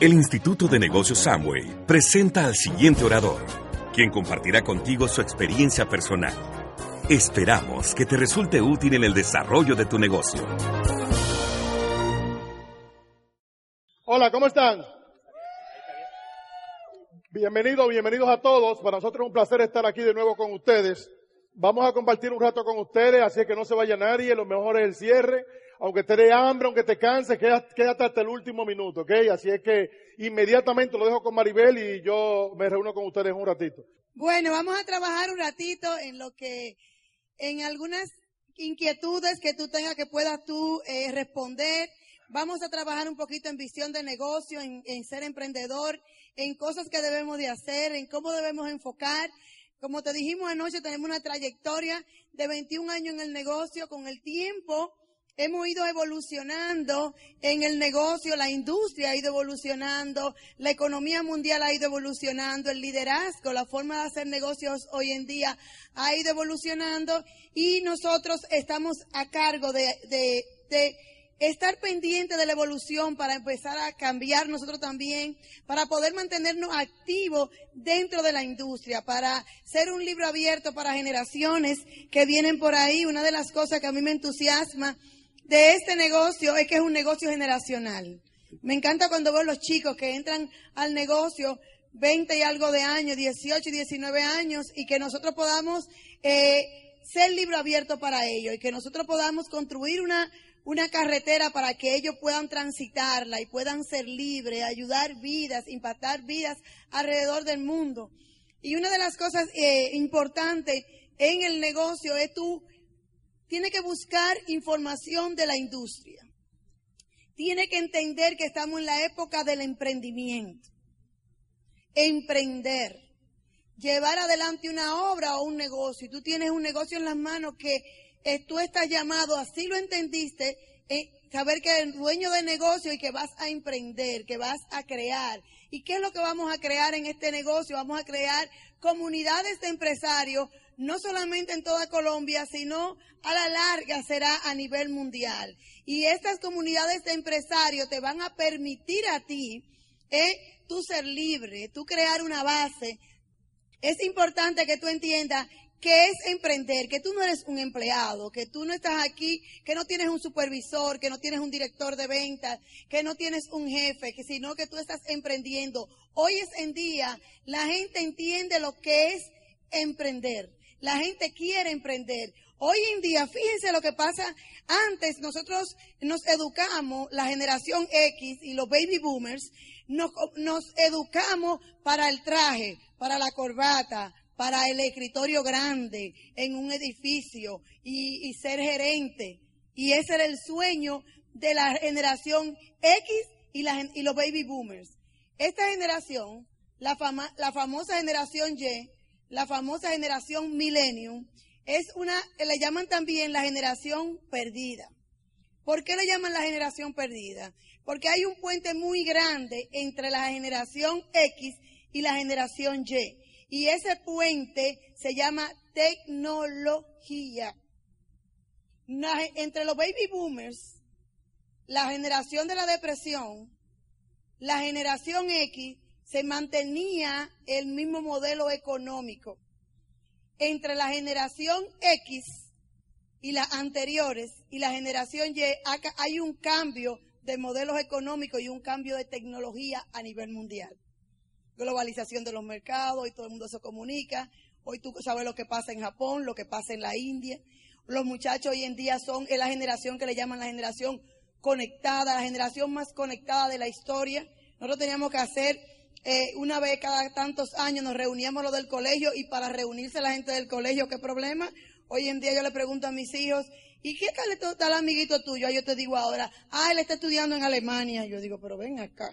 El Instituto de Negocios Samway presenta al siguiente orador, quien compartirá contigo su experiencia personal. Esperamos que te resulte útil en el desarrollo de tu negocio. Hola, ¿cómo están? Bienvenidos, bienvenidos a todos. Para nosotros es un placer estar aquí de nuevo con ustedes. Vamos a compartir un rato con ustedes, así que no se vaya nadie. Lo mejor es el cierre. Aunque te dé hambre, aunque te canse, quédate hasta el último minuto, ¿ok? Así es que inmediatamente lo dejo con Maribel y yo me reúno con ustedes un ratito. Bueno, vamos a trabajar un ratito en lo que, en algunas inquietudes que tú tengas que puedas tú eh, responder. Vamos a trabajar un poquito en visión de negocio, en, en ser emprendedor, en cosas que debemos de hacer, en cómo debemos enfocar. Como te dijimos anoche, tenemos una trayectoria de 21 años en el negocio. Con el tiempo, hemos ido evolucionando en el negocio, la industria ha ido evolucionando, la economía mundial ha ido evolucionando, el liderazgo, la forma de hacer negocios hoy en día ha ido evolucionando y nosotros estamos a cargo de, estar pendiente de la evolución para empezar a cambiar nosotros también, para poder mantenernos activos dentro de la industria, para ser un libro abierto para generaciones que vienen por ahí. Una de las cosas que a mí me entusiasma de este negocio es que es un negocio generacional. Me encanta cuando veo los chicos que entran al negocio 20 y algo de años, 18 y 19 años, y que nosotros podamos eh, ser libro abierto para ellos y que nosotros podamos construir una, una carretera para que ellos puedan transitarla y puedan ser libres, ayudar vidas, impactar vidas alrededor del mundo. Y una de las cosas eh, importantes en el negocio es tú tiene que buscar información de la industria. Tiene que entender que estamos en la época del emprendimiento. Emprender. Llevar adelante una obra o un negocio. Y tú tienes un negocio en las manos que tú estás llamado, así lo entendiste, eh, saber que eres dueño de negocio y que vas a emprender, que vas a crear. ¿Y qué es lo que vamos a crear en este negocio? Vamos a crear comunidades de empresarios no solamente en toda Colombia, sino a la larga será a nivel mundial. Y estas comunidades de empresarios te van a permitir a ti, eh, tú ser libre, tú crear una base. Es importante que tú entiendas que es emprender, que tú no eres un empleado, que tú no estás aquí, que no tienes un supervisor, que no tienes un director de ventas, que no tienes un jefe, que sino que tú estás emprendiendo. Hoy es en día, la gente entiende lo que es emprender. La gente quiere emprender. Hoy en día, fíjense lo que pasa. Antes nosotros nos educamos, la generación X y los baby boomers, nos, educamos para el traje, para la corbata, para el escritorio grande en un edificio y, ser gerente. Y ese era el sueño de la generación X y, y los baby boomers. Esta generación, la, la famosa generación Y, la famosa generación millennium, es una, le llaman también la generación perdida. ¿Por qué le llaman la generación perdida? Porque hay un puente muy grande entre la generación X y la generación Y. Y ese puente se llama tecnología. Entre los baby boomers, la generación de la depresión, la generación X se mantenía el mismo modelo económico. Entre la generación X y las anteriores y la generación Y hay un cambio de modelos económicos y un cambio de tecnología a nivel mundial. Globalización de los mercados, y todo el mundo se comunica. Hoy tú sabes lo que pasa en Japón, lo que pasa en la India. Los muchachos hoy en día son es la generación que le llaman la generación conectada, la generación más conectada de la historia. Nosotros teníamos que hacer eh, una vez cada tantos años nos reuníamos los del colegio y para reunirse la gente del colegio, ¿qué problema? Hoy en día yo le pregunto a mis hijos, ¿y qué tal está el amiguito tuyo? Yo te digo ahora, ah, él está estudiando en Alemania. Yo digo, pero ven acá.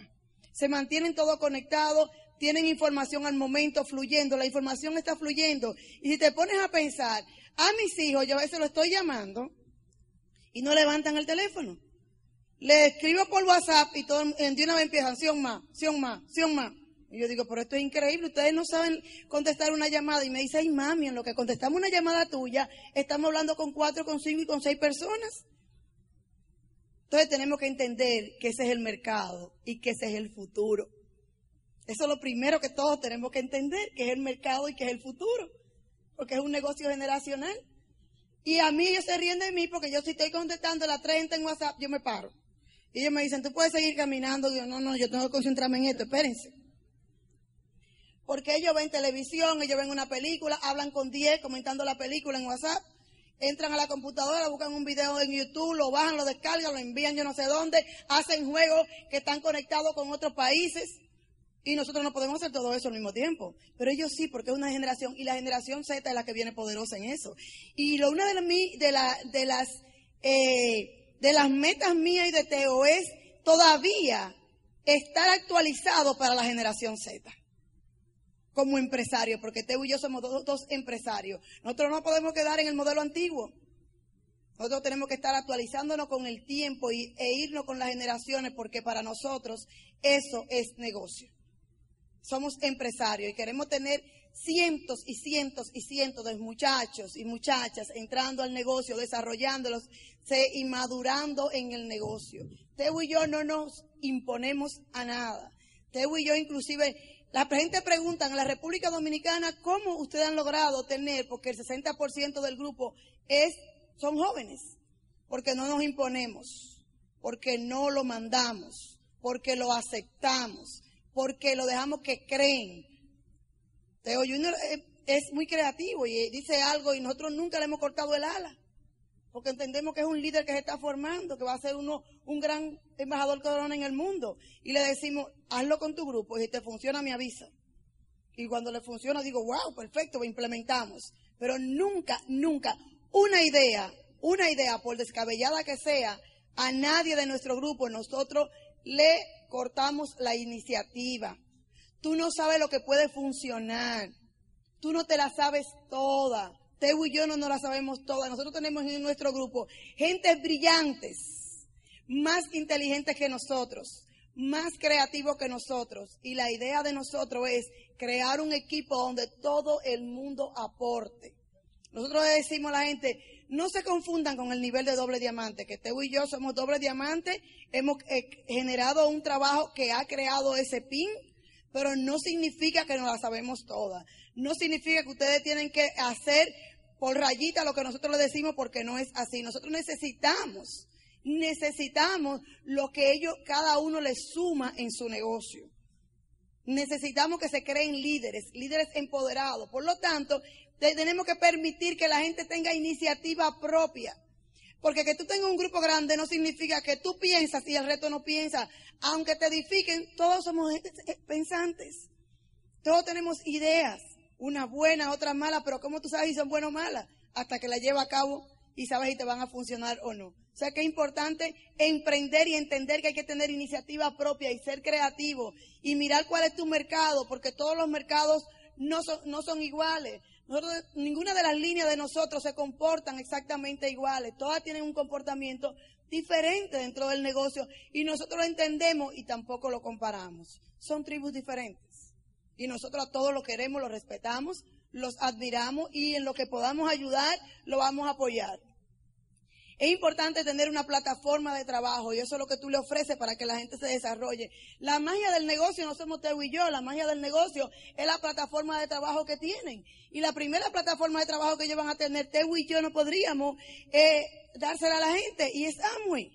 Se mantienen todos conectados, tienen información al momento fluyendo, la información está fluyendo. Y si te pones a pensar, a mis hijos yo a veces lo estoy llamando y no levantan el teléfono. Le escribo por WhatsApp y todo, de una vez empiezan, Sion más, Sion más, Sion más. Y yo digo, pero esto es increíble, ustedes no saben contestar una llamada. Y me dice, ay mami, en lo que contestamos una llamada tuya, estamos hablando con cuatro, con cinco y con seis personas. Entonces tenemos que entender que ese es el mercado y que ese es el futuro. Eso es lo primero que todos tenemos que entender, que es el mercado y que es el futuro, porque es un negocio generacional. Y a mí ellos se ríen de mí porque yo si estoy contestando la 30 en WhatsApp, yo me paro. Y ellos me dicen, tú puedes seguir caminando. No, no, yo tengo que concentrarme en esto, espérense. Porque ellos ven televisión, ellos ven una película, hablan con 10 comentando la película en WhatsApp entran a la computadora, buscan un video en YouTube, lo bajan, lo descargan, lo envían yo no sé dónde, hacen juegos que están conectados con otros países. Y nosotros no podemos hacer todo eso al mismo tiempo. Pero ellos sí, porque es una generación, y la generación Z es la que viene poderosa en eso. Y lo, una de, de, la, de, las, eh, de las metas mías y de Teo es todavía estar actualizado para la generación Z como empresario, porque Teo y yo somos dos, empresarios. Nosotros no podemos quedar en el modelo antiguo. Nosotros tenemos que estar actualizándonos con el tiempo y, e irnos con las generaciones, porque para nosotros eso es negocio. Somos empresarios y queremos tener cientos y cientos y cientos de muchachos y muchachas entrando al negocio, desarrollándolos y madurando en el negocio. Teo y yo no nos imponemos a nada. Teo y yo inclusive la gente pregunta en la República Dominicana cómo ustedes han logrado tener, porque el 60% del grupo es, son jóvenes, porque no nos imponemos, porque no lo mandamos, porque lo aceptamos, porque lo dejamos que creen. Teo Junior eh, es muy creativo y dice algo y nosotros nunca le hemos cortado el ala porque entendemos que es un líder que se está formando, que va a ser uno, un gran embajador corona en el mundo. Y le decimos, hazlo con tu grupo y si te funciona, me avisa. Y cuando le funciona, digo, wow, perfecto, lo implementamos. Pero nunca, nunca, una idea, una idea, por descabellada que sea, a nadie de nuestro grupo, nosotros le cortamos la iniciativa. Tú no sabes lo que puede funcionar. Tú no te la sabes toda. Teo y yo no nos la sabemos todas. Nosotros tenemos en nuestro grupo gentes brillantes, más inteligentes que nosotros, más creativos que nosotros. Y la idea de nosotros es crear un equipo donde todo el mundo aporte. Nosotros decimos a la gente, no se confundan con el nivel de doble diamante, que Teo y yo somos doble diamante, hemos eh, generado un trabajo que ha creado ese PIN, pero no significa que nos la sabemos todas. No significa que ustedes tienen que hacer por rayita lo que nosotros le decimos porque no es así. Nosotros necesitamos, necesitamos lo que ellos, cada uno les suma en su negocio. Necesitamos que se creen líderes, líderes empoderados. Por lo tanto, tenemos que permitir que la gente tenga iniciativa propia. Porque que tú tengas un grupo grande no significa que tú piensas y el resto no piensa. Aunque te edifiquen, todos somos pensantes. Todos tenemos ideas una buena, otra mala, pero ¿cómo tú sabes si son buenas o malas? Hasta que la lleva a cabo y sabes si te van a funcionar o no. O sea que es importante emprender y entender que hay que tener iniciativa propia y ser creativo y mirar cuál es tu mercado, porque todos los mercados no son, no son iguales. Ninguna de las líneas de nosotros se comportan exactamente iguales. Todas tienen un comportamiento diferente dentro del negocio y nosotros lo entendemos y tampoco lo comparamos. Son tribus diferentes. Y nosotros a todos lo queremos, lo respetamos, los admiramos y en lo que podamos ayudar, lo vamos a apoyar. Es importante tener una plataforma de trabajo y eso es lo que tú le ofreces para que la gente se desarrolle. La magia del negocio no somos Teo y yo, la magia del negocio es la plataforma de trabajo que tienen. Y la primera plataforma de trabajo que ellos van a tener, Teo y yo no podríamos eh, dársela a la gente y es Amway.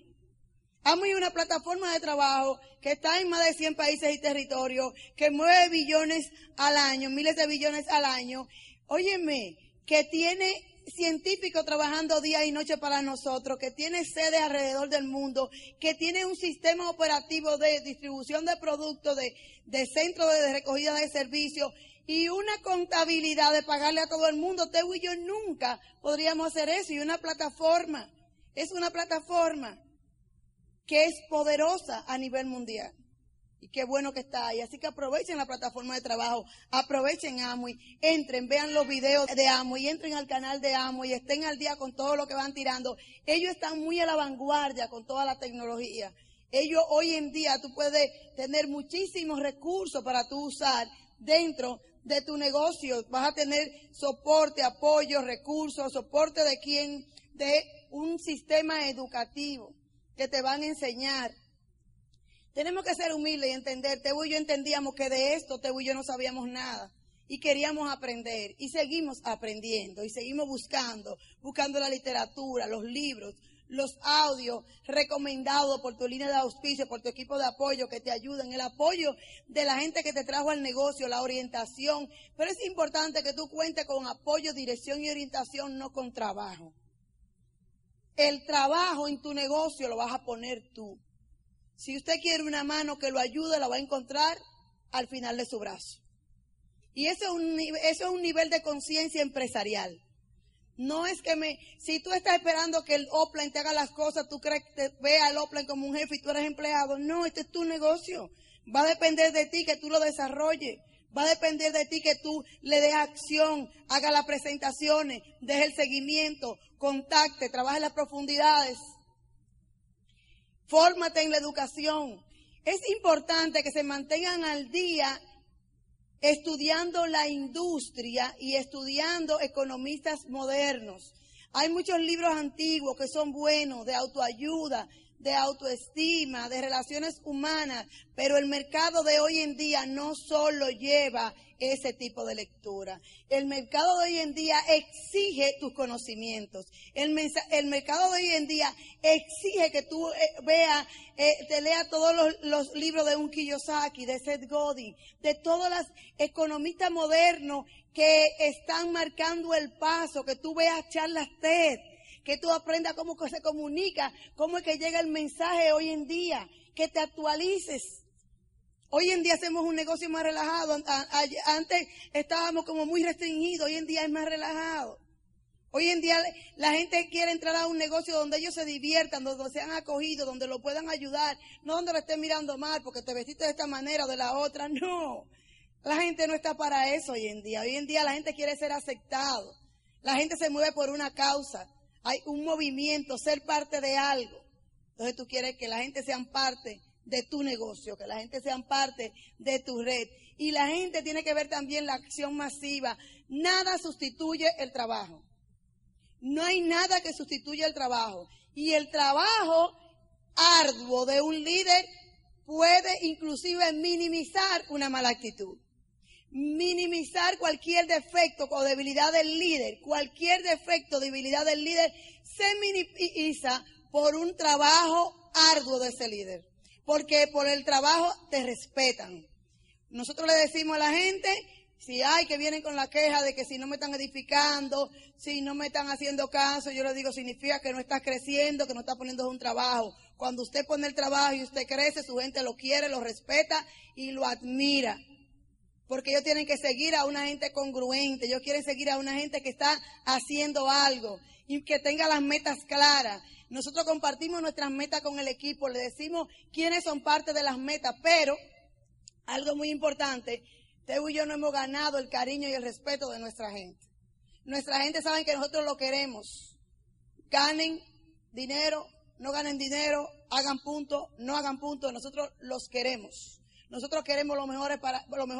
Amway es una plataforma de trabajo que está en más de 100 países y territorios, que mueve billones al año, miles de billones al año. Óyeme, que tiene científicos trabajando día y noche para nosotros, que tiene sede alrededor del mundo, que tiene un sistema operativo de distribución de productos, de, de centro de recogida de servicios y una contabilidad de pagarle a todo el mundo. Teo y yo nunca podríamos hacer eso. Y una plataforma, es una plataforma que es poderosa a nivel mundial. Y qué bueno que está ahí. Así que aprovechen la plataforma de trabajo, aprovechen Amway, entren, vean los videos de Amway, entren al canal de Amway, estén al día con todo lo que van tirando. Ellos están muy a la vanguardia con toda la tecnología. Ellos hoy en día tú puedes tener muchísimos recursos para tú usar dentro de tu negocio. Vas a tener soporte, apoyo, recursos, soporte de quién, de un sistema educativo que te van a enseñar. Tenemos que ser humildes y entender, Tebo y yo entendíamos que de esto Tebo y yo no sabíamos nada y queríamos aprender y seguimos aprendiendo y seguimos buscando, buscando la literatura, los libros, los audios recomendados por tu línea de auspicio, por tu equipo de apoyo que te ayudan, el apoyo de la gente que te trajo al negocio, la orientación. Pero es importante que tú cuentes con apoyo, dirección y orientación, no con trabajo. El trabajo en tu negocio lo vas a poner tú. Si usted quiere una mano que lo ayude, la va a encontrar al final de su brazo. Y eso es un, eso es un nivel de conciencia empresarial. No es que me, si tú estás esperando que el Oplan te haga las cosas, tú crees que te vea al Oplan como un jefe y tú eres empleado. No, este es tu negocio. Va a depender de ti que tú lo desarrolles. Va a depender de ti que tú le des acción, haga las presentaciones, deje el seguimiento, contacte, trabaje las profundidades. Fórmate en la educación. Es importante que se mantengan al día estudiando la industria y estudiando economistas modernos. Hay muchos libros antiguos que son buenos de autoayuda, de autoestima, de relaciones humanas, pero el mercado de hoy en día no solo lleva ese tipo de lectura. El mercado de hoy en día exige tus conocimientos. El, el mercado de hoy en día exige que tú eh, veas, eh, te leas todos los, libros de un Kiyosaki, de Seth Godin, de todos los economistas modernos que están marcando el paso, que tú veas charlas TED que tú aprendas cómo se comunica, cómo es que llega el mensaje hoy en día, que te actualices. Hoy en día hacemos un negocio más relajado. Antes estábamos como muy restringidos, hoy en día es más relajado. Hoy en día la gente quiere entrar a un negocio donde ellos se diviertan, donde sean acogidos, donde lo puedan ayudar, no donde lo estén mirando mal porque te vestiste de esta manera o de la otra, no. La gente no está para eso hoy en día. Hoy en día la gente quiere ser aceptado. La gente se mueve por una causa hay un movimiento, ser parte de algo. Entonces tú quieres que la gente sean parte de tu negocio, que la gente sean parte de tu red. Y la gente tiene que ver también la acción masiva. Nada sustituye el trabajo. No hay nada que sustituya el trabajo. Y el trabajo arduo de un líder puede inclusive minimizar una mala actitud minimizar cualquier defecto o debilidad del líder. Cualquier defecto o debilidad del líder se minimiza por un trabajo arduo de ese líder. Porque por el trabajo te respetan. Nosotros le decimos a la gente, si hay que vienen con la queja de que si no me están edificando, si no me están haciendo caso, yo le digo, significa que no estás creciendo, que no estás poniendo un trabajo. Cuando usted pone el trabajo y usted crece, su gente lo quiere, lo respeta y lo admira porque ellos tienen que seguir a una gente congruente, ellos quieren seguir a una gente que está haciendo algo y que tenga las metas claras. Nosotros compartimos nuestras metas con el equipo, le decimos quiénes son parte de las metas, pero algo muy importante, Teo y yo no hemos ganado el cariño y el respeto de nuestra gente. Nuestra gente sabe que nosotros lo queremos. Ganen dinero, no ganen dinero, hagan punto, no hagan punto, nosotros los queremos. Nosotros queremos lo mejor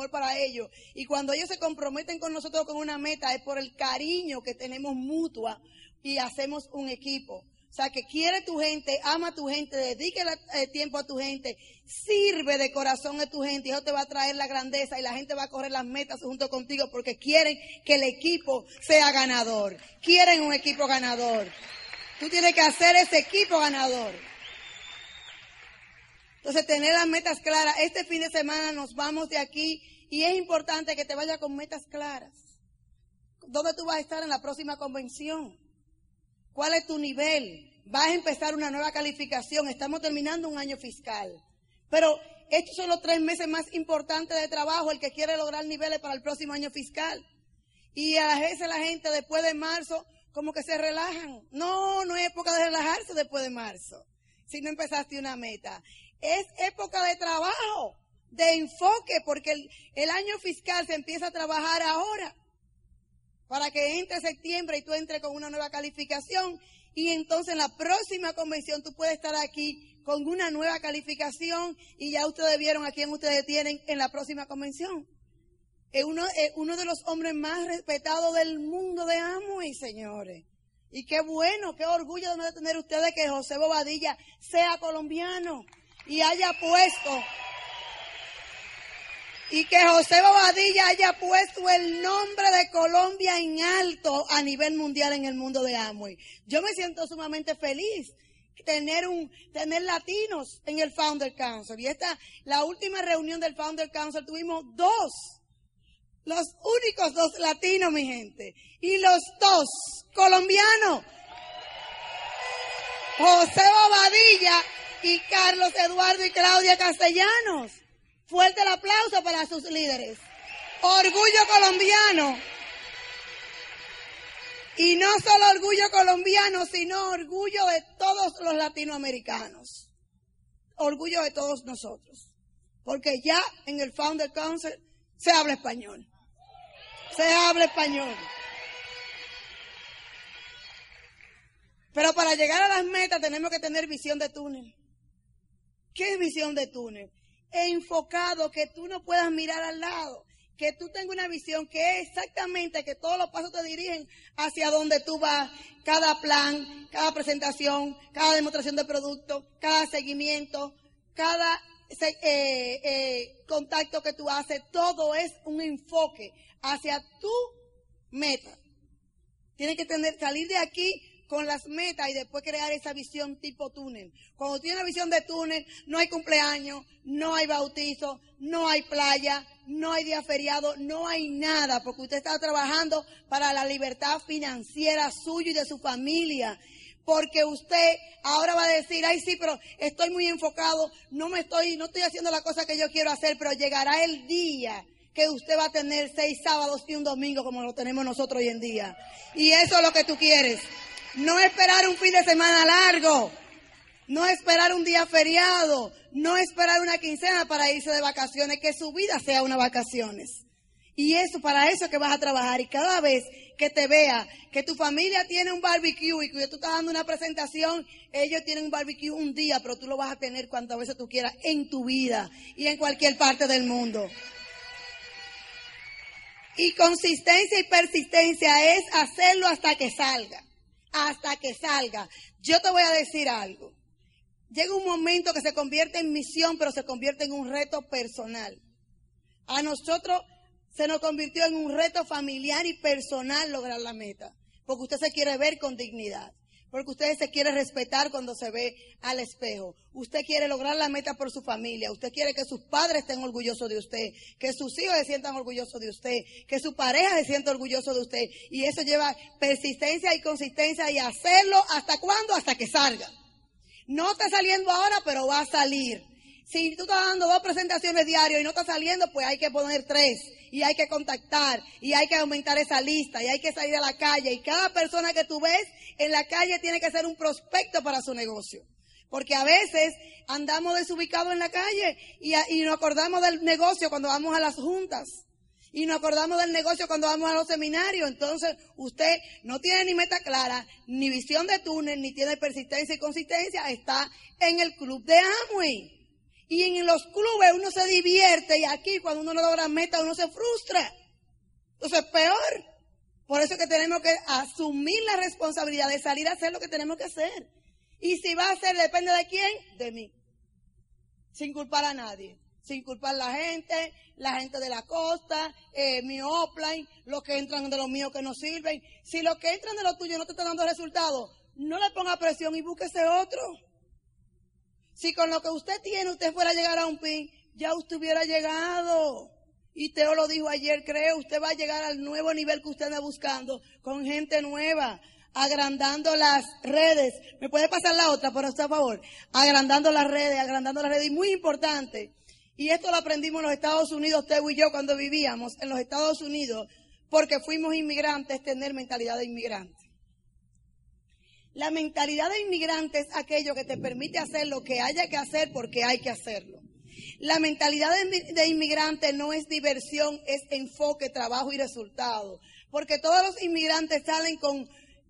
para, ellos. Y cuando ellos se comprometen con nosotros con una meta, es por el cariño que tenemos mutua y hacemos un equipo. O sea, que quiere tu gente, ama a tu gente, dedique eh, tiempo a tu gente, sirve de corazón a tu gente y eso te va a traer la grandeza y la gente va a correr las metas junto contigo porque quieren que el equipo sea ganador. Quieren un equipo ganador. Tú tienes que hacer ese equipo ganador. Entonces, tener las metas claras. Este fin de semana nos vamos de aquí y es importante que te vayas con metas claras. ¿Dónde tú vas a estar en la próxima convención? ¿Cuál es tu nivel? Vas a empezar una nueva calificación. Estamos terminando un año fiscal. Pero estos son los tres meses más importantes de trabajo, el que quiere lograr niveles para el próximo año fiscal. Y a veces la gente después de marzo como que se relajan. No, no es época de relajarse después de marzo. Si no empezaste una meta es época de trabajo, de enfoque, porque el, año fiscal se empieza a trabajar ahora, para que entre septiembre y tú entres con una nueva calificación y entonces en la próxima convención tú puedes estar aquí con una nueva calificación y ya ustedes vieron a quién ustedes tienen en la próxima convención. Es uno, es uno de los hombres más respetados del mundo de y señores. Y qué bueno, qué orgullo de tener ustedes que José Bobadilla sea colombiano y haya puesto y que José Bobadilla haya puesto el nombre de Colombia en alto a nivel mundial en el mundo de Amway. Yo me siento sumamente feliz tener un tener latinos en el Founder Council. Y esta la última reunión del Founder Council tuvimos dos los únicos dos latinos, mi gente. Y los dos colombianos. José Bobadilla y Carlos Eduardo y Claudia Castellanos. Fuerte el aplauso para sus líderes. Orgullo colombiano. Y no solo orgullo colombiano, sino orgullo de todos los latinoamericanos. Orgullo de todos nosotros. Porque ya en el Founder Council se habla español. Se habla español. Pero para llegar a las metas tenemos que tener visión de túnel. ¿Qué es visión de túnel? enfocado, que tú no puedas mirar al lado, que tú tengas una visión que es exactamente que todos los pasos te dirigen hacia donde tú vas, cada plan, cada presentación, cada demostración de producto, cada seguimiento, cada eh, eh, contacto que tú haces, todo es un enfoque hacia tu meta. Tienes que tener, salir de aquí con las metas y después crear esa visión tipo túnel. Cuando tienes una visión de túnel, no hay cumpleaños, no hay bautizo, no hay playa, no hay día feriado, no hay nada, porque usted está trabajando para la libertad financiera suya y de su familia. Porque usted ahora va a decir, ay sí, pero estoy muy enfocado, no me estoy, no estoy haciendo la cosa que yo quiero hacer, pero llegará el día que usted va a tener seis sábados y un domingo como lo tenemos nosotros hoy en día. Y eso es lo que tú quieres. No esperar un fin de semana largo. No esperar un día feriado. No esperar una quincena para irse de vacaciones. Que su vida sea unas vacaciones. Y eso, para eso que vas a trabajar. Y cada vez que te vea que tu familia tiene un barbecue y que tú estás dando una presentación, ellos tienen un barbecue un día, pero tú lo vas a tener cuantas veces tú quieras en tu vida y en cualquier parte del mundo. Y consistencia y persistencia es hacerlo hasta que salga hasta que salga. Yo te voy a decir algo. Llega un momento que se convierte en misión, pero se convierte en un reto personal. A nosotros se nos convirtió en un reto familiar y personal lograr la meta, porque usted se quiere ver con dignidad. Porque usted se quiere respetar cuando se ve al espejo. Usted quiere lograr la meta por su familia. Usted quiere que sus padres estén orgullosos de usted. Que sus hijos se sientan orgullosos de usted. Que su pareja se sienta orgulloso de usted. Y eso lleva persistencia y consistencia y hacerlo hasta cuándo? Hasta que salga. No está saliendo ahora, pero va a salir. Si tú estás dando dos presentaciones diarias y no está saliendo, pues hay que poner tres y hay que contactar y hay que aumentar esa lista y hay que salir a la calle y cada persona que tú ves en la calle tiene que ser un prospecto para su negocio. Porque a veces andamos desubicados en la calle y, y nos acordamos del negocio cuando vamos a las juntas. Y nos acordamos del negocio cuando vamos a los seminarios. Entonces, usted no tiene ni meta clara, ni visión de túnel, ni tiene persistencia y consistencia. Está en el club de Amway. Y en los clubes uno se divierte y aquí cuando uno no logra meta uno se frustra. Entonces peor. Por eso es que tenemos que asumir la responsabilidad de salir a hacer lo que tenemos que hacer. Y si va a ser, depende de quién, de mí. Sin culpar a nadie. Sin culpar a la gente, la gente de la costa, eh, mi offline, los que entran de los míos que no sirven. Si los que entran de los tuyos no te están dando resultados, no le ponga presión y búsquese otro. Si con lo que usted tiene usted fuera a llegar a un pin, ya usted hubiera llegado. Y Teo lo dijo ayer, creo, usted va a llegar al nuevo nivel que usted anda buscando, con gente nueva, agrandando las redes. ¿Me puede pasar la otra, por favor? Agrandando las redes, agrandando las redes. Y muy importante, y esto lo aprendimos en los Estados Unidos, Teo y yo, cuando vivíamos en los Estados Unidos, porque fuimos inmigrantes, tener mentalidad de inmigrante. La mentalidad de inmigrante es aquello que te permite hacer lo que haya que hacer porque hay que hacerlo. La mentalidad de, inmigrante no es diversión, es enfoque, trabajo y resultado. Porque todos los inmigrantes salen con,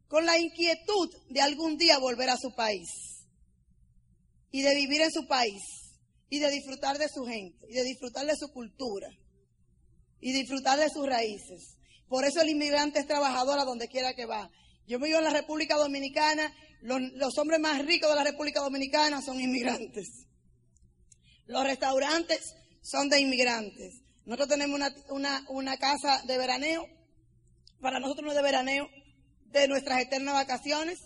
con la inquietud de algún día volver a su país. Y de vivir en su país. Y de disfrutar de su gente. Y de disfrutar de su cultura. Y disfrutar de sus raíces. Por eso el inmigrante es trabajador a donde quiera que va Yo vivo en la República Dominicana, los, hombres más ricos de la República Dominicana son inmigrantes. Los restaurantes son de inmigrantes. Nosotros tenemos una, una, una casa de veraneo, para nosotros no es de veraneo, de nuestras eternas vacaciones,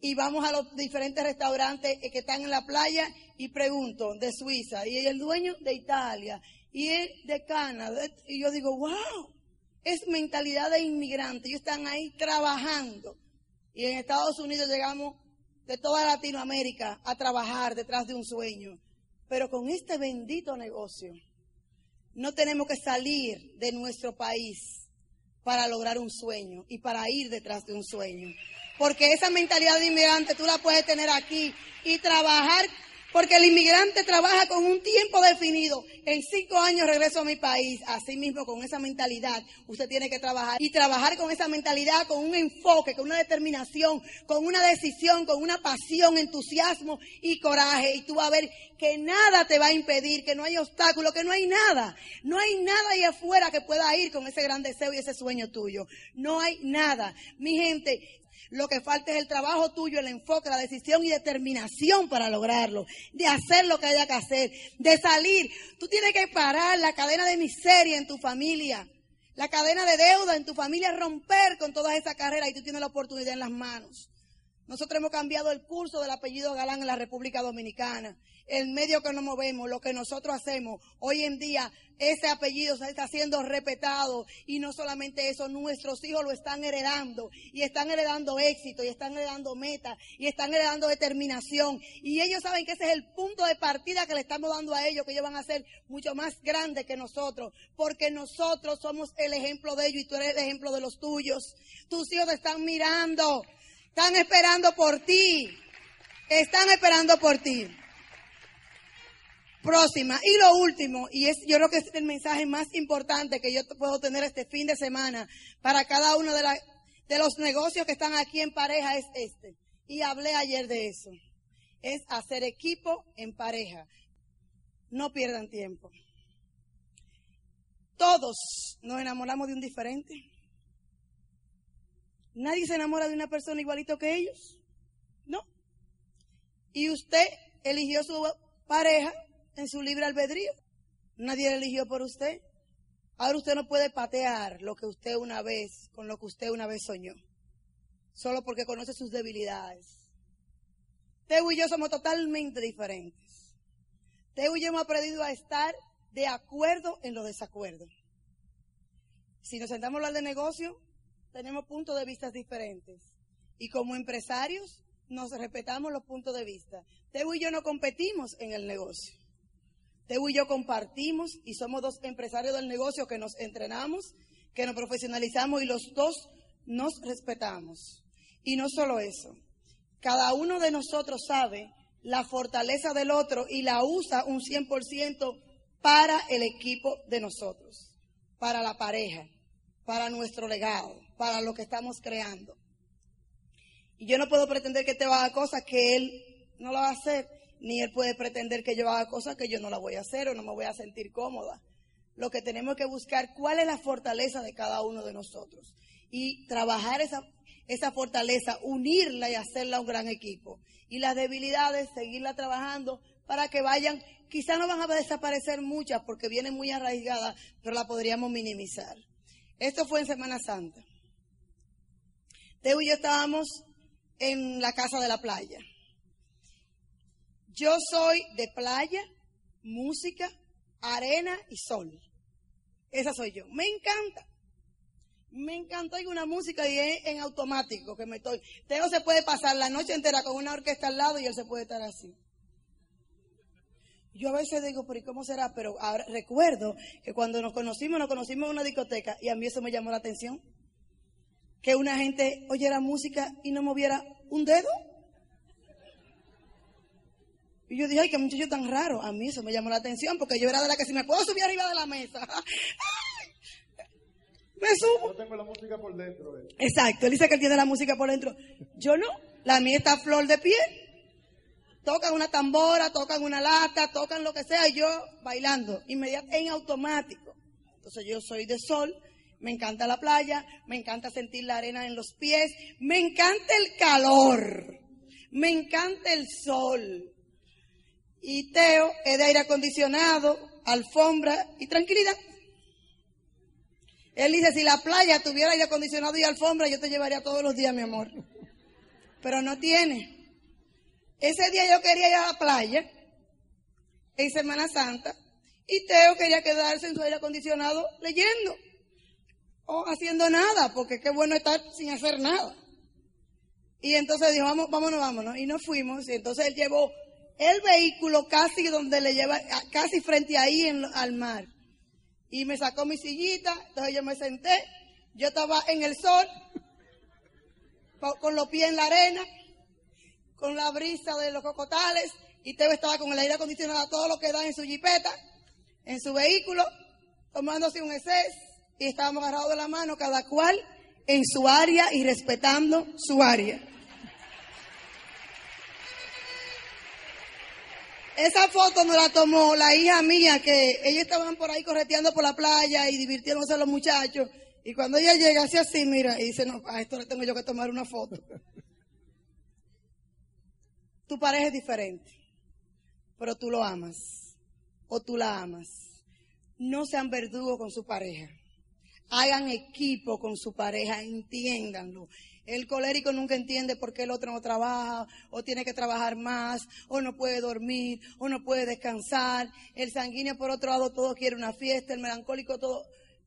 y vamos a los diferentes restaurantes que están en la playa. Y pregunto, de Suiza, y el dueño de Italia, y él de Canadá, y yo digo, wow, es mentalidad de inmigrante, ellos están ahí trabajando. Y en Estados Unidos llegamos de toda Latinoamérica a trabajar detrás de un sueño. Pero con este bendito negocio, no tenemos que salir de nuestro país para lograr un sueño y para ir detrás de un sueño. Porque esa mentalidad de inmigrante tú la puedes tener aquí y trabajar porque el inmigrante trabaja con un tiempo definido. En cinco años regreso a mi país. Así mismo, con esa mentalidad, usted tiene que trabajar. Y trabajar con esa mentalidad, con un enfoque, con una determinación, con una decisión, con una pasión, entusiasmo y coraje. Y tú vas a ver que nada te va a impedir, que no hay obstáculo, que no hay nada. No hay nada ahí afuera que pueda ir con ese gran deseo y ese sueño tuyo. No hay nada. Mi gente, lo que falta es el trabajo tuyo, el enfoque, la decisión y determinación para lograrlo, de hacer lo que haya que hacer, de salir. Tú tienes que parar la cadena de miseria en tu familia, la cadena de deuda en tu familia, romper con toda esa carrera y tú tienes la oportunidad en las manos. Nosotros hemos cambiado el curso del apellido Galán en la República Dominicana. El medio que nos movemos, lo que nosotros hacemos, hoy en día ese apellido está siendo respetado y no solamente eso, nuestros hijos lo están heredando y están heredando éxito y están heredando meta y están heredando determinación y ellos saben que ese es el punto de partida que le estamos dando a ellos, que ellos van a ser mucho más grandes que nosotros, porque nosotros somos el ejemplo de ellos y tú eres el ejemplo de los tuyos. Tus hijos te están mirando. Están esperando por ti. Están esperando por ti. Próxima. Y lo último, y es, yo creo que es el mensaje más importante que yo puedo tener este fin de semana para cada uno de, de los negocios que están aquí en pareja es este. Y hablé ayer de eso. Es hacer equipo en pareja. No pierdan tiempo. Todos nos enamoramos de un diferente. Nadie se enamora de una persona igualito que ellos. No. Y usted eligió su pareja en su libre albedrío. Nadie la eligió por usted. Ahora usted no puede patear lo que usted una vez, con lo que usted una vez soñó. Solo porque conoce sus debilidades. Teo y yo somos totalmente diferentes. Teo y yo hemos aprendido a estar de acuerdo en los desacuerdos. Si nos sentamos a hablar de negocio, tenemos puntos de vista diferentes. Y como empresarios nos respetamos los puntos de vista. Teo y yo no competimos en el negocio. Teo y yo compartimos y somos dos empresarios del negocio que nos entrenamos, que nos profesionalizamos y los dos nos respetamos. Y no solo eso, cada uno de nosotros sabe la fortaleza del otro y la usa un 100% para el equipo de nosotros, para la pareja, para nuestro legado para lo que estamos creando. Y yo no puedo pretender que te haga cosas que él no la va a hacer, ni él puede pretender que yo haga cosas que yo no la voy a hacer o no me voy a sentir cómoda. Lo que tenemos que buscar, cuál es la fortaleza de cada uno de nosotros. Y trabajar esa, esa fortaleza, unirla y hacerla un gran equipo. Y las debilidades, seguirla trabajando para que vayan, quizás no van a desaparecer muchas porque vienen muy arraigadas, pero la podríamos minimizar. Esto fue en Semana Santa. Teo y yo estábamos en la casa de la playa. Yo soy de playa, música, arena y sol. Esa soy yo. Me encanta. Me encanta oír una música y es en automático que me estoy. Teo se puede pasar la noche entera con una orquesta al lado y él se puede estar así. Yo a veces digo, pero ¿y cómo será? Pero ahora recuerdo que cuando nos conocimos, nos conocimos en una discoteca y a mí eso me llamó la atención que una gente oyera música y no moviera un dedo. Y yo dije, ay, qué muchacho tan raro. A mí eso me llamó la atención porque yo era de la que si me puedo subir arriba de la mesa, me subo. Yo tengo la música por dentro. Eh. Exacto, él dice que él tiene la música por dentro. Yo no, la mía está flor de piel. Tocan una tambora, tocan una lata, tocan lo que sea, y yo bailando, inmediatamente, en automático. Entonces yo soy de sol, Me encanta la playa, me encanta sentir la arena en los pies, me encanta el calor, me encanta el sol. Y Teo es de aire acondicionado, alfombra y tranquilidad. Él dice, si la playa tuviera aire acondicionado y alfombra, yo te llevaría todos los días, mi amor. Pero no tiene. Ese día yo quería ir a la playa, en Semana Santa, y Teo quería quedarse en su aire acondicionado leyendo o haciendo nada, porque qué bueno estar sin hacer nada. Y entonces dijo, vamos, vámonos, vámonos. Y nos fuimos. Y entonces él llevó el vehículo casi donde le lleva, casi frente ahí en, al mar. Y me sacó mi sillita, entonces yo me senté. Yo estaba en el sol, con los pies en la arena, con la brisa de los cocotales. Y Teo estaba con el aire acondicionado, todo lo que da en su jipeta, en su vehículo, tomándose un exceso y estábamos agarrados de la mano, cada cual en su área y respetando su área. Esa foto nos la tomó la hija mía, que ellos estaban por ahí correteando por la playa y divirtiéndose los muchachos. Y cuando ella llega, así así, mira, y dice, no, a esto le tengo yo que tomar una foto. tu pareja es diferente, pero tú lo amas, o tú la amas. No sean verdugos con su pareja. Hagan equipo con su pareja, entiéndanlo. El colérico nunca entiende por qué el otro no trabaja, o tiene que trabajar más, o no puede dormir, o no puede descansar. El sanguíneo, por otro lado, todo quiere una fiesta, el melancólico, todo.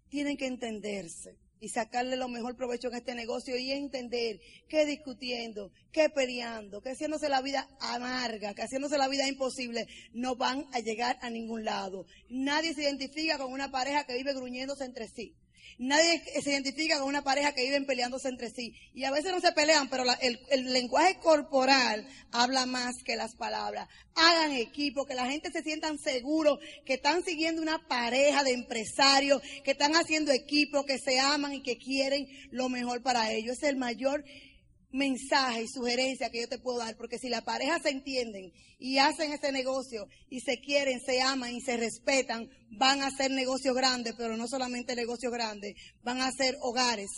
Tienen que entenderse y sacarle lo mejor provecho en este negocio y entender que discutiendo, que peleando, que haciéndose la vida amarga, que haciéndose la vida imposible, no van a llegar a ningún lado. Nadie se identifica con una pareja que vive gruñéndose entre sí. Nadie se identifica con una pareja que viven peleándose entre sí. Y a veces no se pelean, pero el, el, lenguaje corporal habla más que las palabras. Hagan equipo, que la gente se sientan seguros, que están siguiendo una pareja de empresarios, que están haciendo equipo, que se aman y que quieren lo mejor para ellos. Es el mayor mensaje y sugerencia que yo te puedo dar, porque si la pareja se entienden y hacen ese negocio y se quieren, se aman y se respetan, van a hacer negocios grandes, pero no solamente negocios grandes, van a ser hogares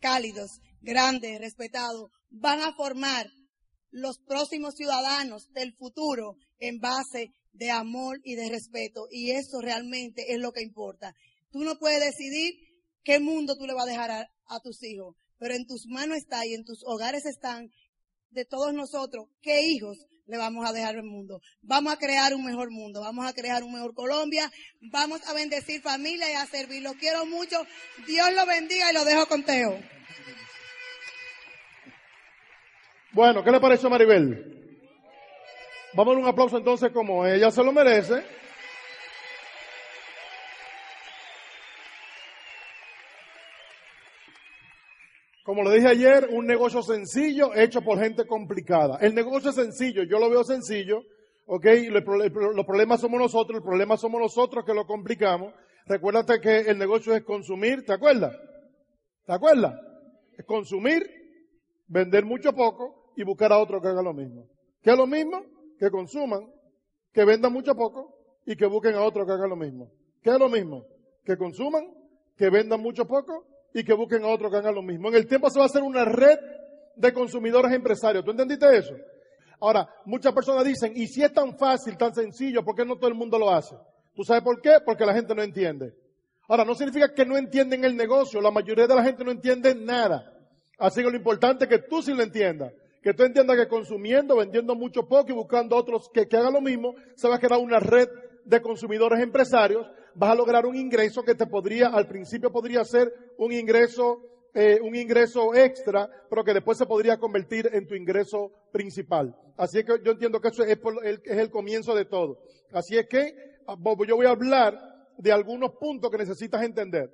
cálidos, grandes, respetados, van a formar los próximos ciudadanos del futuro en base de amor y de respeto. Y eso realmente es lo que importa. Tú no puedes decidir qué mundo tú le vas a dejar a tus hijos, pero en tus manos está y en tus hogares están de todos nosotros qué hijos le vamos a dejar al mundo. Vamos a crear un mejor mundo, vamos a crear un mejor Colombia, vamos a bendecir familia y a servir. Los quiero mucho. Dios lo bendiga y lo dejo con. Bueno, ¿qué le parece a Maribel? Vamos a un aplauso entonces como ella se lo merece. Como le dije ayer, un negocio sencillo hecho por gente complicada. El negocio es sencillo, yo lo veo sencillo, ¿ok? Los problemas somos nosotros, el problema somos nosotros que lo complicamos. Recuérdate que el negocio es consumir, ¿te acuerdas? ¿Te acuerdas? Es consumir, vender mucho poco y buscar a otro que haga lo mismo. ¿Qué es lo mismo? Que consuman, que vendan mucho poco y que busquen a otro que haga lo mismo. ¿Qué es lo mismo? Que consuman, que vendan mucho poco y que busquen a otro que haga lo mismo. En el tiempo se va a hacer una red de consumidores empresarios. ¿Tú entendiste eso? Ahora, muchas personas dicen, y si es tan fácil, tan sencillo, ¿por qué no todo el mundo lo hace? ¿Tú sabes por qué? Porque la gente no entiende. Ahora, no significa que no entienden el negocio, la mayoría de la gente no entiende nada. Así que lo importante es que tú sí lo entiendas. Que tú entiendas que consumiendo, vendiendo mucho poco y buscando otros que, que hagan lo mismo, se va a crear una red de consumidores empresarios, vas a lograr un ingreso que te podría, al principio podría ser un ingreso, eh, un ingreso extra, pero que después se podría convertir en tu ingreso principal. Así es que yo entiendo que eso es, el, es el comienzo de todo. Así es que ah, yo voy a hablar de algunos puntos que necesitas entender.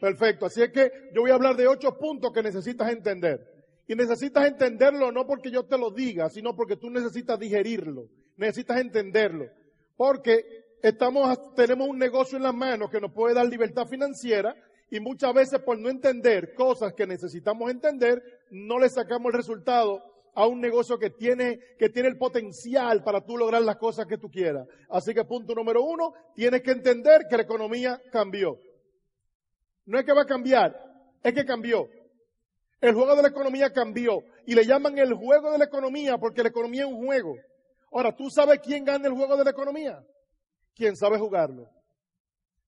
Perfecto. Así es que yo voy a hablar de ocho puntos que necesitas entender. Y necesitas entenderlo no porque yo te lo diga, sino porque tú necesitas digerirlo. Necesitas entenderlo. Porque estamos, tenemos un negocio en las manos que nos puede dar libertad financiera y muchas veces por no entender cosas que necesitamos entender, no le sacamos el resultado a un negocio que tiene, que tiene el potencial para tú lograr las cosas que tú quieras. Así que punto número uno, tienes que entender que la economía cambió. No es que va a cambiar, es que cambió. El juego de la economía cambió y le llaman el juego de la economía porque la economía es un juego. Ahora, ¿tú sabes quién gana el juego de la economía? Quien sabe jugarlo.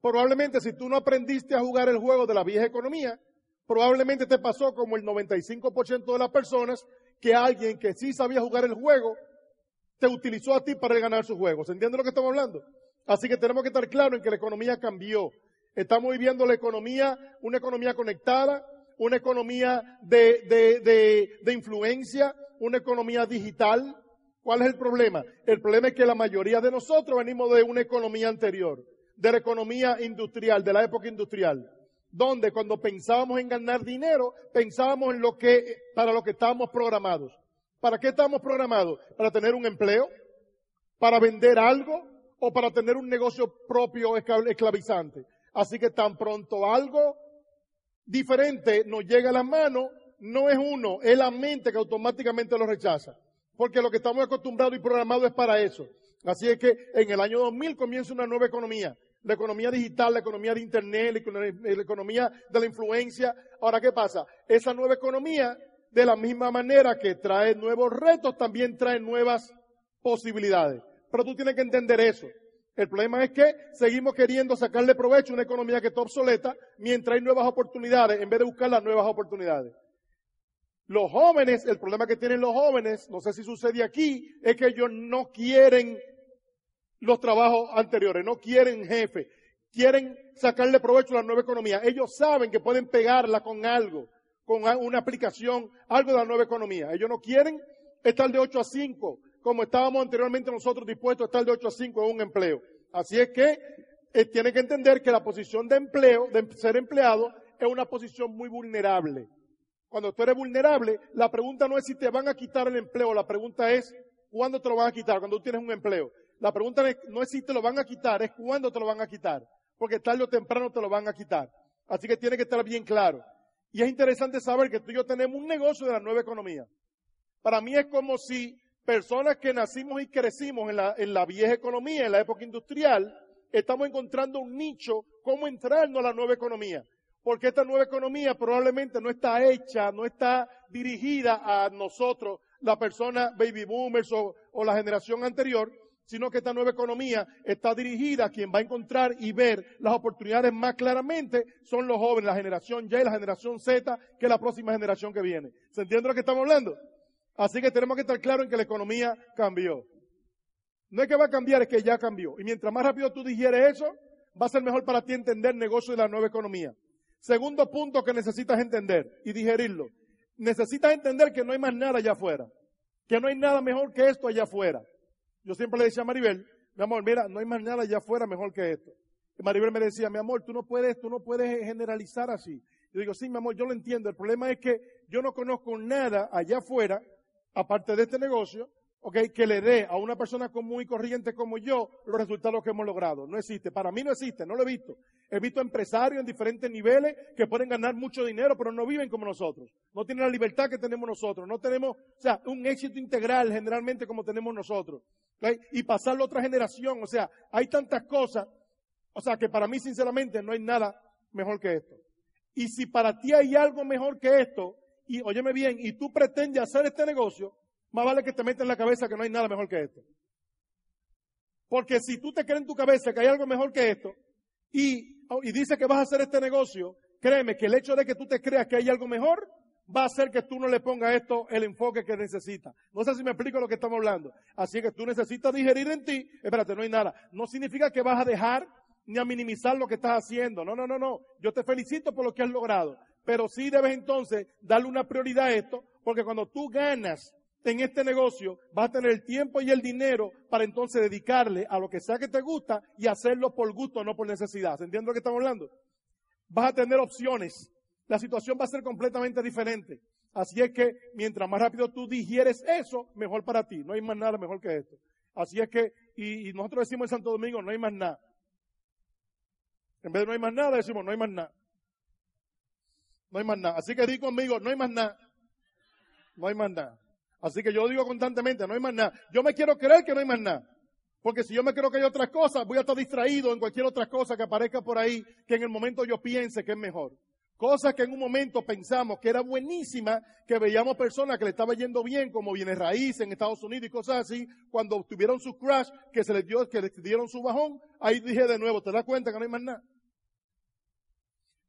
Probablemente si tú no aprendiste a jugar el juego de la vieja economía, probablemente te pasó como el 95% de las personas que alguien que sí sabía jugar el juego te utilizó a ti para ganar su juego. ¿Se entiende lo que estamos hablando? Así que tenemos que estar claros en que la economía cambió. Estamos viviendo la economía, una economía conectada, una economía de, de, de, influencia, una economía digital. ¿Cuál es el problema? El problema es que la mayoría de nosotros venimos de una economía anterior, de la economía industrial, de la época industrial, donde cuando pensábamos en ganar dinero, pensábamos en lo que, para lo que estábamos programados. ¿Para qué estamos programados? ¿Para tener un empleo? ¿Para vender algo? ¿O para tener un negocio propio esclavizante? Así que tan pronto algo diferente nos llega a la mano, no es uno, es la mente que automáticamente lo rechaza. Porque lo que estamos acostumbrados y programados es para eso. Así es que en el año 2000 comienza una nueva economía. La economía digital, la economía de Internet, la economía de la influencia. Ahora, ¿qué pasa? Esa nueva economía, de la misma manera que trae nuevos retos, también trae nuevas posibilidades. Pero tú tienes que entender eso. El problema es que seguimos queriendo sacarle provecho a una economía que está obsoleta mientras hay nuevas oportunidades en vez de buscar las nuevas oportunidades. Los jóvenes, el problema que tienen los jóvenes, no sé si sucede aquí, es que ellos no quieren los trabajos anteriores, no quieren jefe, quieren sacarle provecho a la nueva economía. Ellos saben que pueden pegarla con algo, con una aplicación, algo de la nueva economía. Ellos no quieren estar de 8 a 5, como estábamos anteriormente nosotros dispuestos a estar de 8 a 5 en un empleo. Así es que eh, tiene que entender que la posición de empleo, de ser empleado, es una posición muy vulnerable. Cuando tú eres vulnerable, la pregunta no es si te van a quitar el empleo, la pregunta es cuándo te lo van a quitar, cuando tú tienes un empleo. La pregunta no es si te lo van a quitar, es cuándo te lo van a quitar, porque tarde o temprano te lo van a quitar. Así que tiene que estar bien claro. Y es interesante saber que tú y yo tenemos un negocio de la nueva economía. Para mí es como si personas que nacimos y crecimos en la, en la vieja economía, en la época industrial, estamos encontrando un nicho, cómo entrarnos a la nueva economía. Porque esta nueva economía probablemente no está hecha, no está dirigida a nosotros, la persona baby boomers o, la generación anterior, sino que esta nueva economía está dirigida a quien va a encontrar y ver las oportunidades más claramente son los jóvenes, la generación Y, la generación Z, que es la próxima generación que viene. ¿Se entiende lo que estamos hablando? Así que tenemos que estar claros en que la economía cambió. No es que va a cambiar, es que ya cambió. Y mientras más rápido tú digieres eso, va a ser mejor para ti entender el negocio de la nueva economía. Segundo punto que necesitas entender y digerirlo. Necesitas entender que no hay más nada allá afuera. Que no hay nada mejor que esto allá afuera. Yo siempre le decía a Maribel, mi amor, mira, no hay más nada allá afuera mejor que esto. Y Maribel me decía, mi amor, tú no puedes, tú no puedes generalizar así. Yo digo, sí, mi amor, yo lo entiendo. El problema es que yo no conozco nada allá afuera aparte de este negocio, okay, que le dé a una persona común y corriente como yo los resultados que hemos logrado. No existe. Para mí no existe, no lo he visto. He visto empresarios en diferentes niveles que pueden ganar mucho dinero, pero no viven como nosotros. No tienen la libertad que tenemos nosotros. No tenemos, o sea, un éxito integral generalmente como tenemos nosotros. Y pasarlo a otra generación. O sea, hay tantas cosas. O sea, que para mí, sinceramente, no hay nada mejor que esto. Y si para ti hay algo mejor que esto, y óyeme bien, y tú pretendes hacer este negocio, más vale que te metas en la cabeza que no hay nada mejor que esto. Porque si tú te crees en tu cabeza que hay algo mejor que esto, y, y dices que vas a hacer este negocio, créeme que el hecho de que tú te creas que hay algo mejor, va a hacer que tú no le pongas esto el enfoque que necesita. No sé si me explico lo que estamos hablando. Así que tú necesitas digerir en ti, espérate, no hay nada. No significa que vas a dejar ni a minimizar lo que estás haciendo. No, no, no, no. Yo te felicito por lo que has logrado. Pero sí debes entonces darle una prioridad a esto, porque cuando tú ganas en este negocio, vas a tener el tiempo y el dinero para entonces dedicarle a lo que sea que te gusta y hacerlo por gusto, no por necesidad. ¿Se lo que estamos hablando? Vas a tener opciones. La situación va a ser completamente diferente. Así es que mientras más rápido tú digieres eso, mejor para ti. No hay más nada mejor que esto. Así es que, y, y nosotros decimos en Santo Domingo, no hay más nada. En vez de no hay más nada, decimos no hay más nada. No hay más nada. Así que di conmigo, no hay más nada. No hay más nada. Así que yo digo constantemente, no hay más nada. Yo me quiero creer que no hay más nada. Porque si yo me creo que hay otras cosas, voy a estar distraído en cualquier otra cosa que aparezca por ahí que en el momento yo piense que es mejor. Cosas que en un momento pensamos que era buenísima, que veíamos personas que le estaba yendo bien, como viene raíz en Estados Unidos y cosas así, cuando tuvieron su crash, que se les dio, que les dieron su bajón, ahí dije de nuevo, ¿te das cuenta que no hay más nada?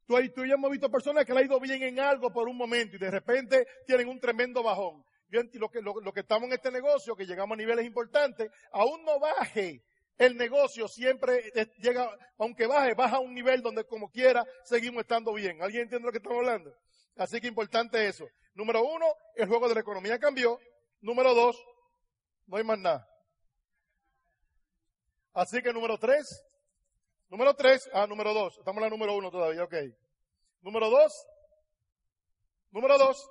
Tú, tú y yo hemos visto personas que le ha ido bien en algo por un momento y de repente tienen un tremendo bajón. Yo lo que, lo, que estamos en este negocio, que llegamos a niveles importantes, aún no baje el negocio siempre llega, aunque baje, baja a un nivel donde como quiera seguimos estando bien. ¿Alguien entiende lo que estamos hablando? Así que importante eso. Número uno, el juego de la economía cambió. Número dos, no hay más nada. Así que número tres, número tres, ah, número dos, estamos en la número uno todavía, ok. Número dos, número dos,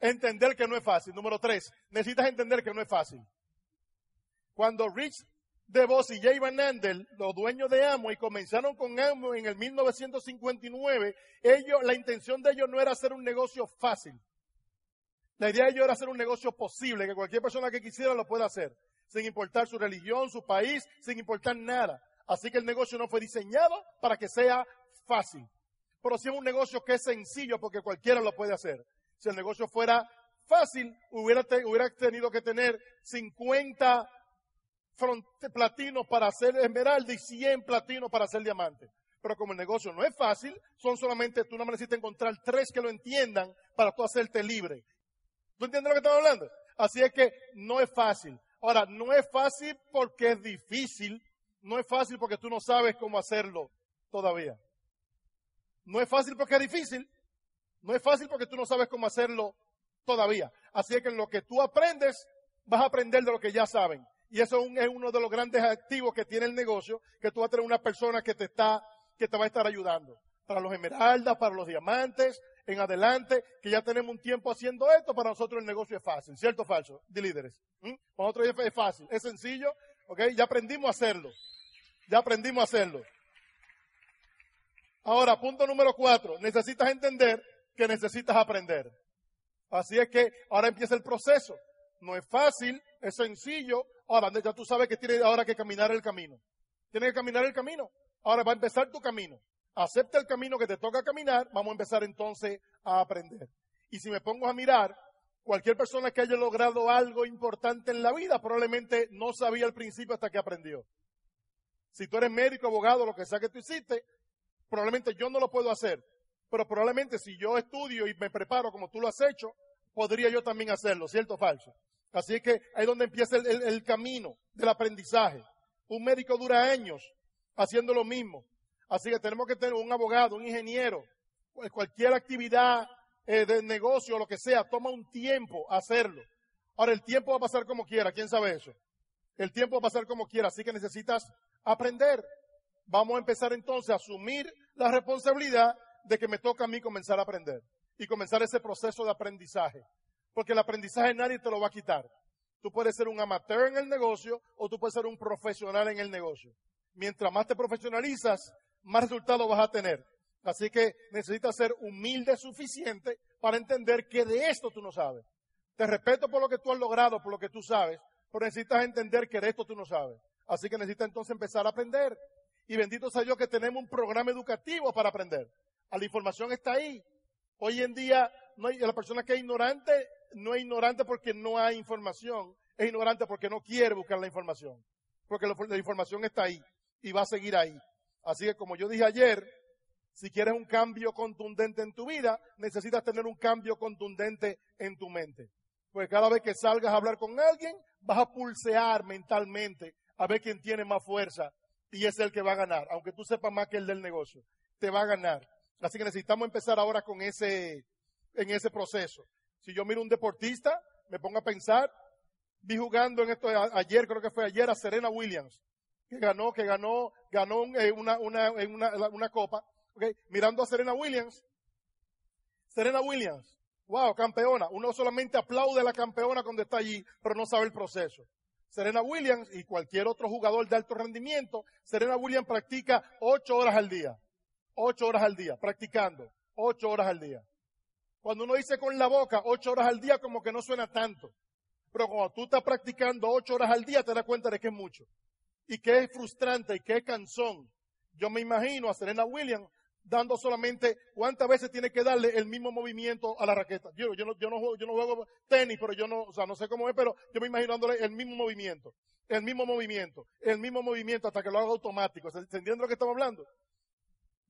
entender que no es fácil. Número tres, necesitas entender que no es fácil. Cuando Rich DeVos y Jay Van Andel, los dueños de Amo, y comenzaron con Amo en el 1959, ellos, la intención de ellos no era hacer un negocio fácil. La idea de ellos era hacer un negocio posible, que cualquier persona que quisiera lo pueda hacer, sin importar su religión, su país, sin importar nada. Así que el negocio no fue diseñado para que sea fácil. Pero sí es un negocio que es sencillo porque cualquiera lo puede hacer. Si el negocio fuera fácil, hubiera, tenido que tener 50 platinos para hacer esmeralda y 100 platinos para hacer diamante. Pero como el negocio no es fácil, son solamente, tú no necesitas encontrar tres que lo entiendan para tú hacerte libre. ¿Tú entiendes lo que estamos hablando? Así es que no es fácil. Ahora, no es fácil porque es difícil, no es fácil porque tú no sabes cómo hacerlo todavía. No es fácil porque es difícil, no es fácil porque tú no sabes cómo hacerlo todavía. Así que en lo que tú aprendes, vas a aprender de lo que ya saben. Y eso es uno de los grandes activos que tiene el negocio, que tú vas a tener una persona que te está, que te va a estar ayudando. Para los esmeraldas, para los diamantes, en adelante, que ya tenemos un tiempo haciendo esto, para nosotros el negocio es fácil, ¿cierto o falso? De líderes. ¿Mm? Para nosotros es fácil, es sencillo, ¿ok? Ya aprendimos a hacerlo. Ya aprendimos a hacerlo. Ahora, punto número cuatro, necesitas entender que necesitas aprender. Así es que ahora empieza el proceso. No es fácil, es sencillo. Ahora, ya tú sabes que tienes ahora que caminar el camino. Tienes que caminar el camino. Ahora va a empezar tu camino. Acepta el camino que te toca caminar. Vamos a empezar entonces a aprender. Y si me pongo a mirar, cualquier persona que haya logrado algo importante en la vida probablemente no sabía al principio hasta que aprendió. Si tú eres médico, abogado, lo que sea que tú hiciste, probablemente yo no lo puedo hacer. Pero probablemente si yo estudio y me preparo como tú lo has hecho, podría yo también hacerlo, ¿cierto o falso? Así que ahí es donde empieza el, camino del aprendizaje. Un médico dura años haciendo lo mismo. Así que tenemos que tener un abogado, un ingeniero, cualquier actividad eh, de negocio lo que sea, toma un tiempo hacerlo. Ahora el tiempo va a pasar como quiera, ¿quién sabe eso? El tiempo va a pasar como quiera, así que necesitas aprender. Vamos a empezar entonces a asumir la responsabilidad de que me toca a mí comenzar a aprender y comenzar ese proceso de aprendizaje. Porque el aprendizaje nadie te lo va a quitar. Tú puedes ser un amateur en el negocio o tú puedes ser un profesional en el negocio. Mientras más te profesionalizas, más resultados vas a tener. Así que necesitas ser humilde suficiente para entender que de esto tú no sabes. Te respeto por lo que tú has logrado, por lo que tú sabes, pero necesitas entender que de esto tú no sabes. Así que necesitas entonces empezar a aprender. Y bendito sea Dios que tenemos un programa educativo para aprender. La información está ahí. Hoy en día, no hay, la persona que es ignorante no es ignorante porque no hay información, es ignorante porque no quiere buscar la información. Porque la, información está ahí y va a seguir ahí. Así que como yo dije ayer, si quieres un cambio contundente en tu vida, necesitas tener un cambio contundente en tu mente. Pues cada vez que salgas a hablar con alguien, vas a pulsear mentalmente a ver quién tiene más fuerza y es el que va a ganar, aunque tú sepas más que el del negocio, te va a ganar. Así que necesitamos empezar ahora con ese, en ese proceso. Si yo miro un deportista, me pongo a pensar, vi jugando en esto ayer, creo que fue ayer, a Serena Williams, que ganó, que ganó, ganó eh, una, una, una, una copa. Okay. Mirando a Serena Williams, Serena Williams, wow, campeona. Uno solamente aplaude a la campeona cuando está allí, pero no sabe el proceso. Serena Williams y cualquier otro jugador de alto rendimiento, Serena Williams practica ocho horas al día. Ocho horas al día, practicando. Ocho horas al día. Cuando uno dice con la boca ocho horas al día, como que no suena tanto. Pero cuando tú estás practicando ocho horas al día, te das cuenta de que es mucho. Y que es frustrante y que es cansón. Yo me imagino a Serena Williams dando solamente cuántas veces tiene que darle el mismo movimiento a la raqueta. Yo, yo, no, yo, no, juego, yo no juego tenis, pero yo no, o sea, no sé cómo es, pero yo me imagino dándole el mismo movimiento, el mismo movimiento, el mismo movimiento hasta que lo haga automático. ¿Se, lo que estamos hablando?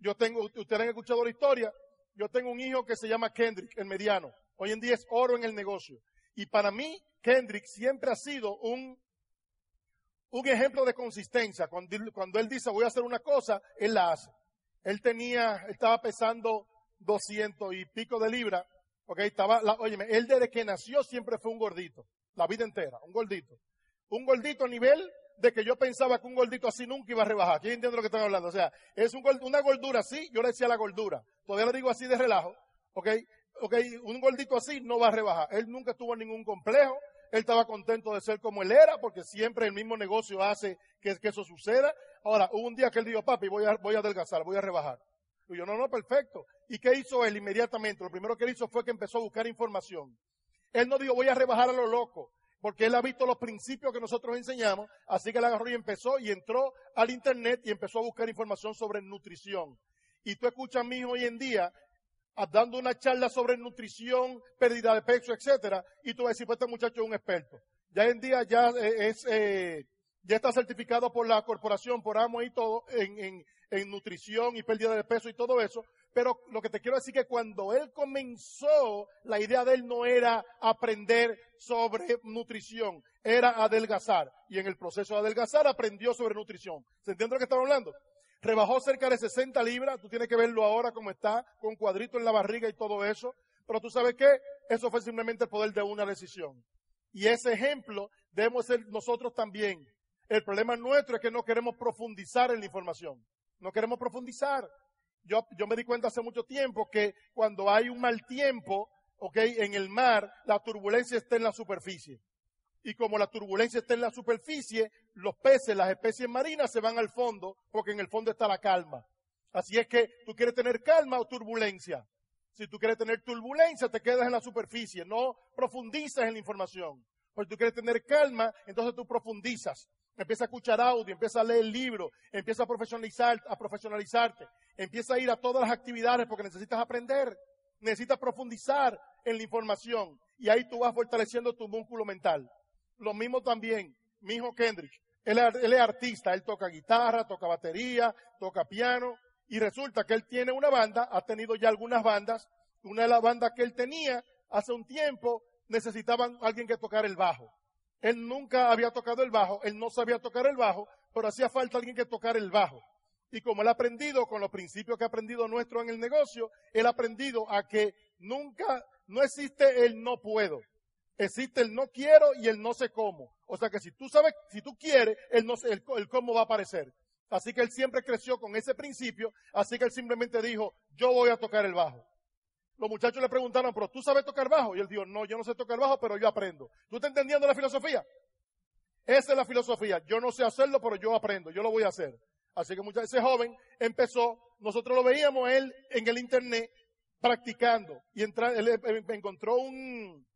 Yo tengo, ustedes han escuchado la historia, yo tengo un hijo que se llama Kendrick, el mediano. Hoy en día es oro en el negocio. Y para mí, Kendrick siempre ha sido un, un ejemplo de consistencia. Cuando, él dice voy a hacer una cosa, él la hace. Él tenía, estaba pesando 200 y pico de libras. Ok, estaba, la, él desde que nació siempre fue un gordito. La vida entera, un gordito. Un gordito a nivel de que yo pensaba que un gordito así nunca iba a rebajar. ¿Quién entiende lo que están hablando? O sea, es un, una gordura así, yo le decía la gordura. Todavía lo digo así de relajo. Ok, ok, un gordito así no va a rebajar. Él nunca tuvo ningún complejo. Él estaba contento de ser como él era, porque siempre el mismo negocio hace que, que eso suceda. Ahora, hubo un día que él dijo, papi, voy a, voy a adelgazar, voy a rebajar. Y yo, no, no, perfecto. ¿Y qué hizo él inmediatamente? Lo primero que él hizo fue que empezó a buscar información. Él no dijo, voy a rebajar a lo loco, porque él ha visto los principios que nosotros enseñamos, así que él agarró y empezó y entró al internet y empezó a buscar información sobre nutrición. Y tú escuchas a mí hoy en día dando una charla sobre nutrición, pérdida de peso, etcétera, y tú vas a decir, pues este muchacho es un experto. Ya en día ya eh, es, eh, ya está certificado por la corporación, por AMO y todo, en, en, nutrición y pérdida de peso y todo eso. Pero lo que te quiero decir es que cuando él comenzó, la idea de él no era aprender sobre nutrición, era adelgazar. Y en el proceso de adelgazar aprendió sobre nutrición. ¿Se entiende lo que estamos hablando? Rebajó cerca de 60 libras, tú tienes que verlo ahora como está, con cuadrito en la barriga y todo eso. Pero tú sabes qué, eso fue simplemente el poder de una decisión. Y ese ejemplo debemos ser nosotros también. El problema nuestro es que no queremos profundizar en la información. No queremos profundizar. Yo, yo me di cuenta hace mucho tiempo que cuando hay un mal tiempo, ok, en el mar, la turbulencia está en la superficie. Y como la turbulencia está en la superficie, los peces, las especies marinas se van al fondo porque en el fondo está la calma. Así es que tú quieres tener calma o turbulencia. Si tú quieres tener turbulencia, te quedas en la superficie, no profundizas en la información. Porque tú quieres tener calma, entonces tú profundizas. Empieza a escuchar audio, empieza a leer libros, empieza a profesionalizar, a profesionalizarte, empieza a ir a todas las actividades porque necesitas aprender, necesitas profundizar en la información y ahí tú vas fortaleciendo tu músculo mental. Lo mismo también, mi hijo Kendrick. Él, es artista, él toca guitarra, toca batería, toca piano, y resulta que él tiene una banda, ha tenido ya algunas bandas. Una de las bandas que él tenía hace un tiempo necesitaban alguien que tocara el bajo. Él nunca había tocado el bajo, él no sabía tocar el bajo, pero hacía falta alguien que tocara el bajo. Y como él ha aprendido con los principios que ha aprendido nuestro en el negocio, él ha aprendido a que nunca, no existe el no puedo. Existe el no quiero y el no sé cómo. O sea que si tú sabes, si tú quieres, el, no, el, cómo va a aparecer. Así que él siempre creció con ese principio, así que él simplemente dijo, yo voy a tocar el bajo. Los muchachos le preguntaron, pero tú sabes tocar bajo? Y él dijo, no, yo no sé tocar bajo, pero yo aprendo. ¿Tú estás entendiendo la filosofía? Esa es la filosofía. Yo no sé hacerlo, pero yo aprendo, yo lo voy a hacer. Así que muchas, ese joven empezó, nosotros lo veíamos él en el internet practicando y entra, él encontró un,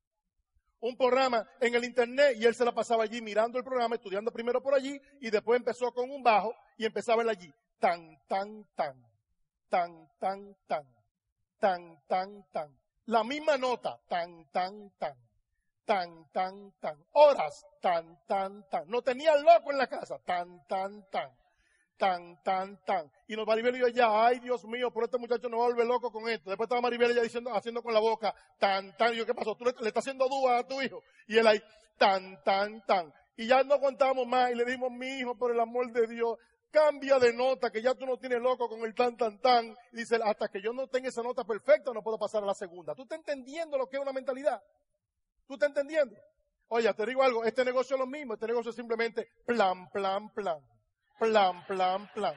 un programa en el internet y él se la pasaba allí mirando el programa, estudiando primero por allí y después empezó con un bajo y empezaba él allí. Tan, tan, tan, tan, tan, tan, tan, tan, tan. La misma nota, tan, tan, tan, tan, tan, tan. Horas, tan, tan, tan. No tenía loco en la casa, tan, tan, tan tan, tan, tan. Y nos Maribel y yo ya, ay Dios mío, por este muchacho no va a volver loco con esto. Después estaba Maribel ya diciendo, haciendo con la boca, tan, tan. Y yo, ¿qué pasó? ¿Tú le, estás haciendo duda a tu hijo? Y él ahí, tan, tan, tan. Y ya no contamos más y le dimos, mi hijo, por el amor de Dios, cambia de nota, que ya tú no tienes loco con el tan, tan, tan. Y dice, hasta que yo no tenga esa nota perfecta, no puedo pasar a la segunda. ¿Tú estás entendiendo lo que es una mentalidad? ¿Tú estás entendiendo? Oye, te digo algo, este negocio es lo mismo, este negocio es simplemente plan, plan, plan plan, plan, plan,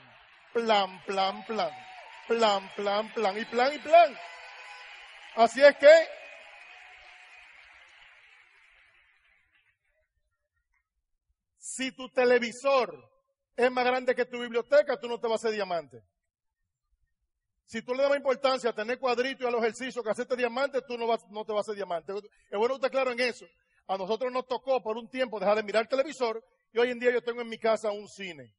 plan, plan, plan, plan, plan, plan, y plan, y plan. Así es que si tu televisor es más grande que tu biblioteca, tú no te vas a hacer diamante. Si tú le das importancia a tener cuadritos y a los ejercicios que hacerte diamante, tú no, vas, no te vas a hacer diamante. Es bueno estar claro en eso. A nosotros nos tocó por un tiempo dejar de mirar televisor y hoy en día yo tengo en mi casa un cine.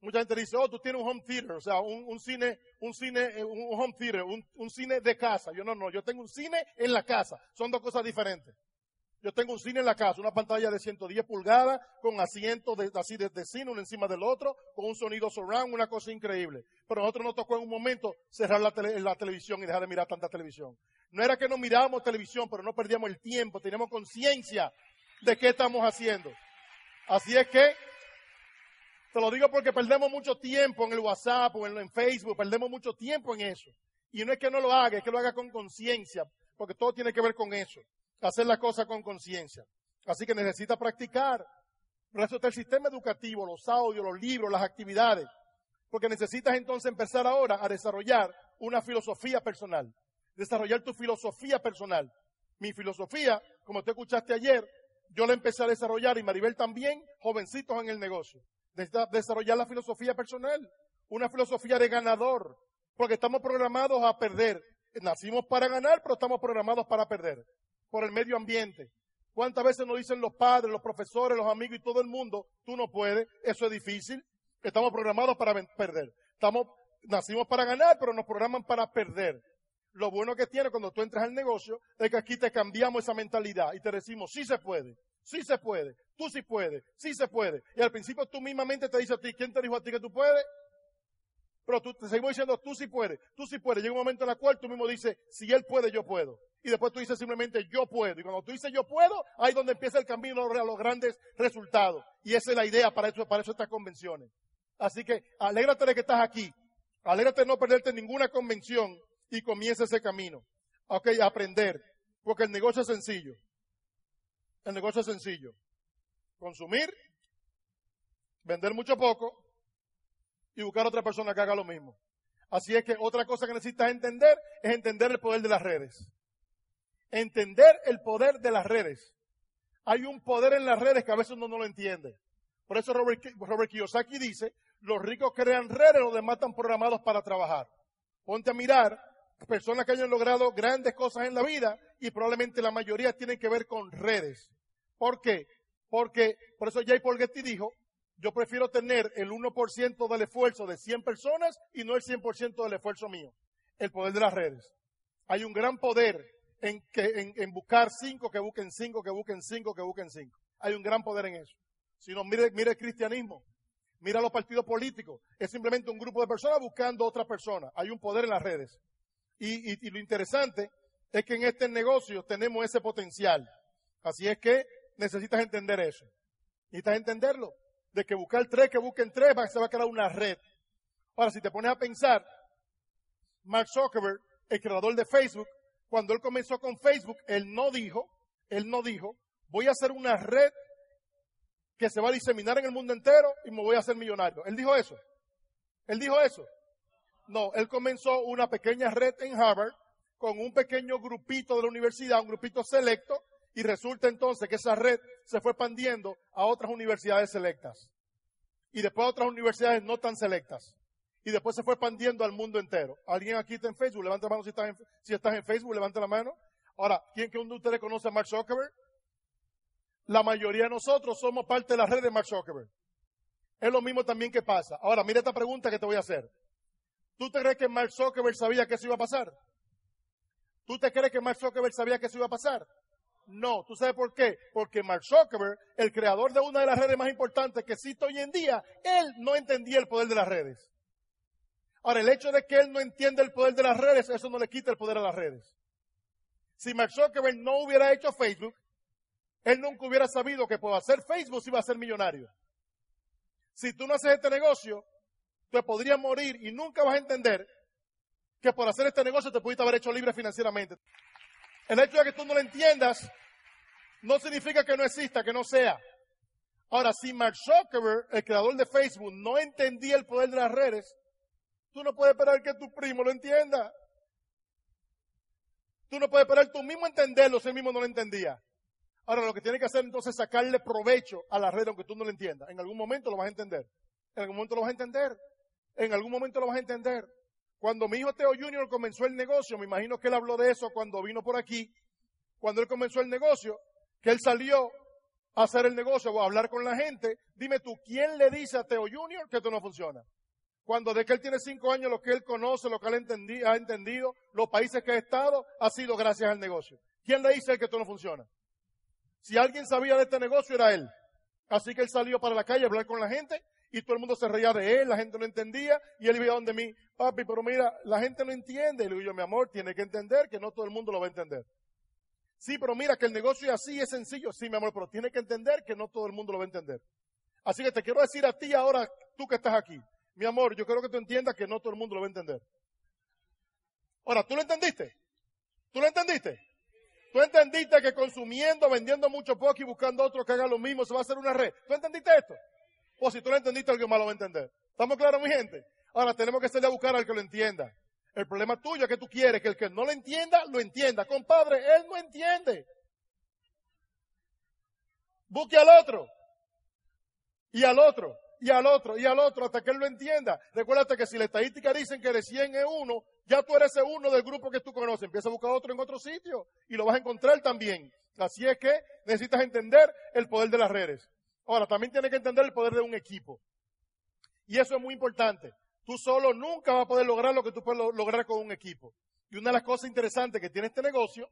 Mucha gente dice, oh, tú tienes un home theater, o sea, un, cine, un cine, eh, un home theater, un, cine de casa. Yo no, no, yo tengo un cine en la casa. Son dos cosas diferentes. Yo tengo un cine en la casa, una pantalla de 110 pulgadas, con asientos así de, cine uno encima del otro, con un sonido surround, una cosa increíble. Pero nosotros nos tocó en un momento cerrar la, la televisión y dejar de mirar tanta televisión. No era que no mirábamos televisión, pero no perdíamos el tiempo, teníamos conciencia de qué estamos haciendo. Así es que, te lo digo porque perdemos mucho tiempo en el WhatsApp o en, Facebook, perdemos mucho tiempo en eso. Y no es que no lo haga, es que lo haga con conciencia, porque todo tiene que ver con eso hacer la cosa con conciencia. Así que necesita practicar. Por eso el sistema educativo, los audios, los libros, las actividades. Porque necesitas entonces empezar ahora a desarrollar una filosofía personal. Desarrollar tu filosofía personal. Mi filosofía, como te escuchaste ayer, yo la empecé a desarrollar y Maribel también, jovencitos en el negocio. Desarrollar la filosofía personal. Una filosofía de ganador. Porque estamos programados a perder. Nacimos para ganar, pero estamos programados para perder por el medio ambiente. ¿Cuántas veces nos dicen los padres, los profesores, los amigos y todo el mundo, tú no puedes, eso es difícil, estamos programados para perder. Nacimos para ganar, pero nos programan para perder. Lo bueno que tiene cuando tú entras al negocio es que aquí te cambiamos esa mentalidad y te decimos, sí se puede, sí se puede, tú sí puedes, sí se puede. Y al principio tú mismamente te dices a ti, ¿quién te dijo a ti que tú puedes? Pero tú, te seguimos diciendo, tú sí puedes, tú sí puedes. Llega un momento en el cual tú mismo dices, si él puede, yo puedo y después tú dices simplemente yo puedo. Y cuando tú dices yo puedo, ahí es donde empieza el camino a los grandes resultados. Y esa es la idea para eso, para eso estas convenciones. Así que alégrate de que estás aquí. Alégrate de no perderte ninguna convención y comienza ese camino. Ok, aprender. Porque el negocio es sencillo. El negocio es sencillo. Consumir, vender mucho poco y buscar otra persona que haga lo mismo. Así es que otra cosa que necesitas entender es entender el poder de las redes entender el poder de las redes. Hay un poder en las redes que a veces uno no lo entiende. Por eso Robert, Kiyosaki dice, los ricos crean redes, los demás están programados para trabajar. Ponte a mirar personas que hayan logrado grandes cosas en la vida y probablemente la mayoría tienen que ver con redes. ¿Por qué? Porque, por eso Jay Paul Getty dijo, yo prefiero tener el 1% del esfuerzo de 100 personas y no el 100% del esfuerzo mío. El poder de las redes. Hay un gran poder en, que, en, buscar cinco, que busquen cinco, que busquen cinco, que busquen cinco. Hay un gran poder en eso. Si no, mire, mire el cristianismo, mira los partidos políticos. Es simplemente un grupo de personas buscando otra persona. Hay un poder en las redes. Y, y, lo interesante es que en este negocio tenemos ese potencial. Así es que necesitas entender eso. Necesitas entenderlo. De que buscar tres, que busquen tres, se va a crear una red. Ahora, si te pones a pensar, Mark Zuckerberg, el creador de Facebook, cuando él comenzó con Facebook, él no dijo, él no dijo, voy a hacer una red que se va a diseminar en el mundo entero y me voy a hacer millonario. Él dijo eso. Él dijo eso. No, él comenzó una pequeña red en Harvard con un pequeño grupito de la universidad, un grupito selecto, y resulta entonces que esa red se fue expandiendo a otras universidades selectas. Y después a otras universidades no tan selectas y después se fue expandiendo al mundo entero. ¿Alguien aquí está en Facebook? Levanta la mano si estás en, Facebook, levanta la mano. Ahora, ¿quién que uno de ustedes conoce a Mark Zuckerberg? La mayoría de nosotros somos parte de la red de Mark Zuckerberg. Es lo mismo también que pasa. Ahora, mira esta pregunta que te voy a hacer. ¿Tú te crees que Mark Zuckerberg sabía que eso iba a pasar? ¿Tú te crees que Mark Zuckerberg sabía que eso iba a pasar? No, ¿tú sabes por qué? Porque Mark Zuckerberg, el creador de una de las redes más importantes que existe hoy en día, él no entendía el poder de las redes. Ahora, el hecho de que él no entiende el poder de las redes, eso no le quita el poder a las redes. Si Mark Zuckerberg no hubiera hecho Facebook, él nunca hubiera sabido que por hacer Facebook iba a ser millonario. Si tú no haces este negocio, te podrías morir y nunca vas a entender que por hacer este negocio te pudiste haber hecho libre financieramente. El hecho de que tú no lo entiendas no significa que no exista, que no sea. Ahora, si Mark Zuckerberg, el creador de Facebook, no entendía el poder de las redes, Tú no puedes esperar que tu primo lo entienda. Tú no puedes esperar tú mismo entenderlo si él mismo no lo entendía. Ahora lo que tienes que hacer entonces es sacarle provecho a la red aunque tú no lo entiendas. En algún momento lo vas a entender. En algún momento lo vas a entender. En algún momento lo vas a entender. Cuando mi hijo Teo Junior comenzó el negocio, me imagino que él habló de eso cuando vino por aquí. Cuando él comenzó el negocio, que él salió a hacer el negocio o a hablar con la gente. Dime tú, ¿quién le dice a Teo Junior que esto no funciona? Cuando de que él tiene cinco años, lo que él conoce, lo que él ha entendido, los países que ha estado, ha sido gracias al negocio. ¿Quién le dice que esto no funciona? Si alguien sabía de este negocio, era él. Así que él salió para la calle a hablar con la gente y todo el mundo se reía de él, la gente no entendía y él iba donde mí, papi, pero mira, la gente no entiende. Y le digo yo, mi amor, tiene que entender que no todo el mundo lo va a entender. Sí, pero mira que el negocio es así, es sencillo. Sí, mi amor, pero tiene que entender que no todo el mundo lo va a entender. Así que te quiero decir a ti ahora, tú que estás aquí, mi amor, yo quiero que tú entiendas que no todo el mundo lo va a entender. Ahora, ¿tú lo entendiste? ¿Tú lo entendiste? ¿Tú entendiste que consumiendo, vendiendo mucho poco y buscando otro que haga lo mismo se va a hacer una red? ¿Tú entendiste esto? O si tú lo entendiste, alguien más lo va a entender. ¿Estamos claros, mi gente? Ahora tenemos que salir a buscar al que lo entienda. El problema tuyo es que tú quieres que el que no lo entienda, lo entienda. Compadre, él no entiende. Busque al otro. Y al otro. Y al otro. Y al otro. Hasta que él lo entienda. Recuérdate que si la estadística dicen que de 100 es uno, ya tú eres uno del grupo que tú conoces. Empieza a buscar otro en otro sitio. Y lo vas a encontrar también. Así es que necesitas entender el poder de las redes. Ahora, también tienes que entender el poder de un equipo. Y eso es muy importante. Tú solo nunca vas a poder lograr lo que tú puedes lograr con un equipo. Y una de las cosas interesantes que tiene este negocio,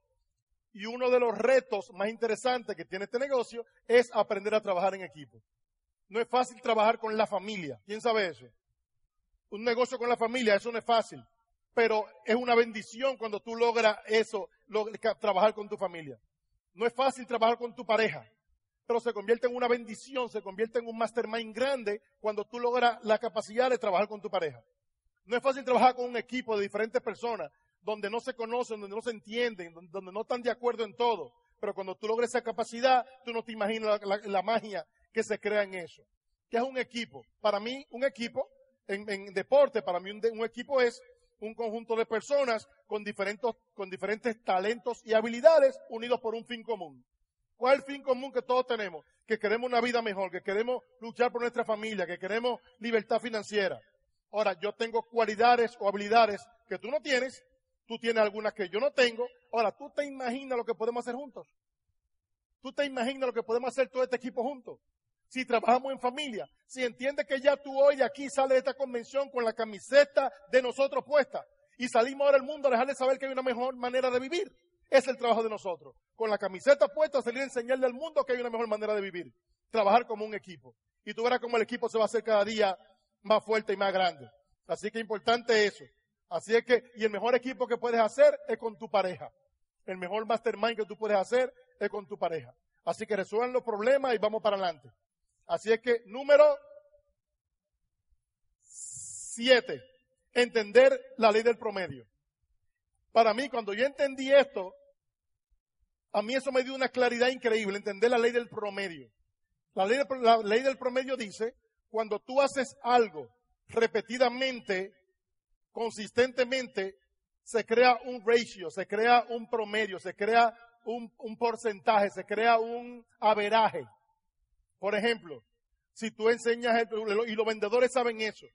y uno de los retos más interesantes que tiene este negocio, es aprender a trabajar en equipo. No es fácil trabajar con la familia. ¿Quién sabe eso? Un negocio con la familia, eso no es fácil. Pero es una bendición cuando tú logras eso, trabajar con tu familia. No es fácil trabajar con tu pareja pero se convierte en una bendición, se convierte en un mastermind grande cuando tú logras la capacidad de trabajar con tu pareja. No es fácil trabajar con un equipo de diferentes personas donde no se conocen, donde no se entienden, donde no están de acuerdo en todo. Pero cuando tú logres esa capacidad, tú no te imaginas la, magia que se crea en eso. ¿Qué es un equipo? Para mí, un equipo, en, deporte, para mí un, equipo es un conjunto de personas con diferentes, con diferentes talentos y habilidades unidos por un fin común. ¿Cuál es el fin común que todos tenemos? Que queremos una vida mejor, que queremos luchar por nuestra familia, que queremos libertad financiera. Ahora, yo tengo cualidades o habilidades que tú no tienes, tú tienes algunas que yo no tengo. Ahora, ¿tú te imaginas lo que podemos hacer juntos? ¿Tú te imaginas lo que podemos hacer todo este equipo juntos? Si trabajamos en familia, si entiendes que ya tú hoy aquí sales de esta convención con la camiseta de nosotros puesta y salimos ahora al mundo a dejarle saber que hay una mejor manera de vivir. Es el trabajo de nosotros. Con la camiseta puesta, salir a enseñarle al mundo que hay una mejor manera de vivir. Trabajar como un equipo. Y tú verás cómo el equipo se va a hacer cada día más fuerte y más grande. Así que importante eso. Así es que, y el mejor equipo que puedes hacer es con tu pareja. El mejor mastermind que tú puedes hacer es con tu pareja. Así que resuelvan los problemas y vamos para adelante. Así es que, número siete, entender la ley del promedio. Para mí, cuando yo entendí esto, a mí eso me dio una claridad increíble, entender la ley del promedio. La ley, del promedio dice, cuando tú haces algo repetidamente, consistentemente, se crea un ratio, se crea un promedio, se crea un, un porcentaje, se crea un averaje. Por ejemplo, si tú enseñas, y los vendedores saben eso,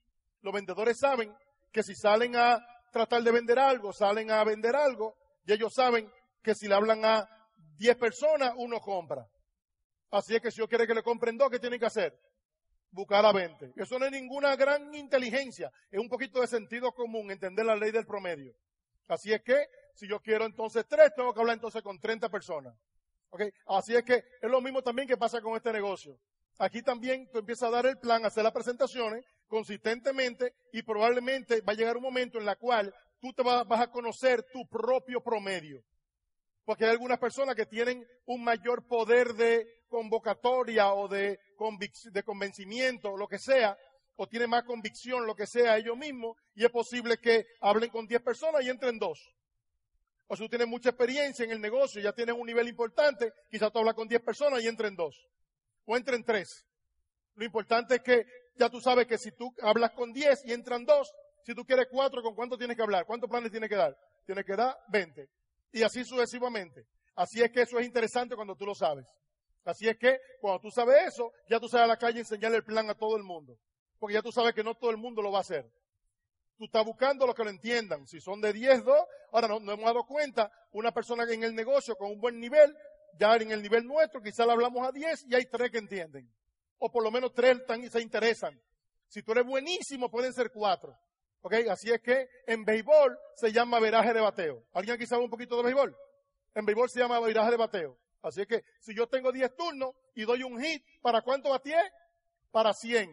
los vendedores saben que si salen a tratar de vender algo, salen a vender algo, y ellos saben que si le hablan a 10 personas, uno compra. Así es que si yo quiere que le compren dos, ¿qué tienen que hacer? Buscar a 20. Eso no es ninguna gran inteligencia, es un poquito de sentido común, entender la ley del promedio. Así es que, si yo quiero entonces tres, tengo que hablar entonces con 30 personas. ¿Okay? Así es que es lo mismo también que pasa con este negocio. Aquí también tú empiezas a dar el plan, hacer las presentaciones consistentemente y probablemente va a llegar un momento en la cual tú te vas, a conocer tu propio promedio. Porque hay algunas personas que tienen un mayor poder de convocatoria o de, de convencimiento, lo que sea, o tienen más convicción, lo que sea, ellos mismos, y es posible que hablen con 10 personas y entren dos. O si tú tienes mucha experiencia en el negocio, ya tienes un nivel importante, quizás tú hablas con 10 personas y entren dos o entren tres. Lo importante es que ya tú sabes que si tú hablas con diez y entran dos, si tú quieres cuatro, ¿con cuánto tienes que hablar? ¿Cuántos planes tienes que dar? Tienes que dar 20. Y así sucesivamente. Así es que eso es interesante cuando tú lo sabes. Así es que cuando tú sabes eso, ya tú sales a la calle y enseñarle el plan a todo el mundo. Porque ya tú sabes que no todo el mundo lo va a hacer. Tú estás buscando lo que lo entiendan. Si son de 10, 2, ahora no, hemos dado cuenta, una persona en el negocio con un buen nivel ya en el nivel nuestro quizás le hablamos a 10 y hay tres que entienden. O por lo menos tres se interesan. Si tú eres buenísimo, pueden ser cuatro. ¿Ok? Así es que en béisbol se llama veraje de bateo. ¿Alguien aquí sabe un poquito de béisbol? En béisbol se llama viraje de bateo. Así es que si yo tengo 10 turnos y doy un hit, ¿para cuánto bateé? Para 100.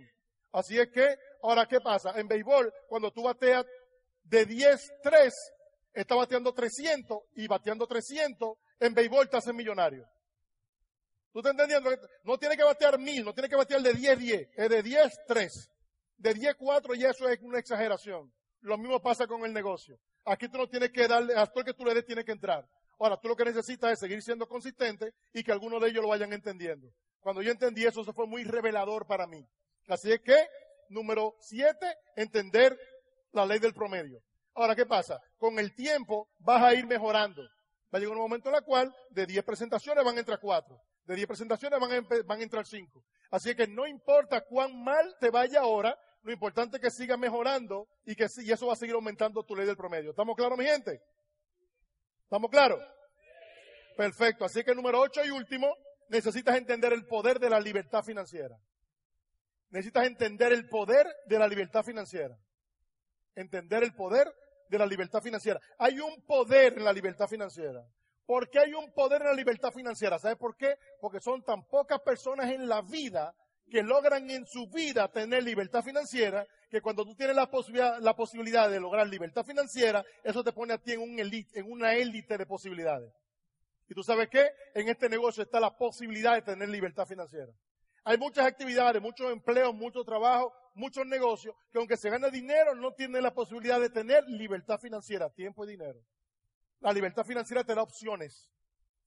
Así es que, ahora, ¿qué pasa? En béisbol, cuando tú bateas de 10, 3, está bateando 300 y bateando 300, en béisbol te hace millonario. ¿Tú estás entendiendo? No tiene que batear 1000, no tiene que batear de 10, 10, es de 10, 3. De 10, 4 y eso es una exageración. Lo mismo pasa con el negocio. Aquí tú no tienes que darle, a todo el que tú le des tiene que entrar. Ahora, tú lo que necesitas es seguir siendo consistente y que algunos de ellos lo vayan entendiendo. Cuando yo entendí eso, eso fue muy revelador para mí. Así es que, número siete, entender la ley del promedio. Ahora, ¿qué pasa? Con el tiempo vas a ir mejorando. Va a llegar un momento en el cual de 10 presentaciones van a entrar 4. De 10 presentaciones van a, entrar 5. Así que no importa cuán mal te vaya ahora, lo importante es que sigas mejorando y que y eso va a seguir aumentando tu ley del promedio. ¿Estamos claros, mi gente? ¿Estamos claros? Perfecto. Así que número ocho y último, necesitas entender el poder de la libertad financiera. Necesitas entender el poder de la libertad financiera. Entender el poder de la libertad financiera. Hay un poder en la libertad financiera. ¿Por qué hay un poder en la libertad financiera? ¿Sabes por qué? Porque son tan pocas personas en la vida que logran en su vida tener libertad financiera, que cuando tú tienes la posibilidad, la posibilidad de lograr libertad financiera, eso te pone a ti en, un en una élite de posibilidades. Y tú sabes qué? En este negocio está la posibilidad de tener libertad financiera. Hay muchas actividades, muchos empleos, mucho trabajo, muchos negocios, que aunque se gane dinero, no tienen la posibilidad de tener libertad financiera, tiempo y dinero. La libertad financiera te da opciones,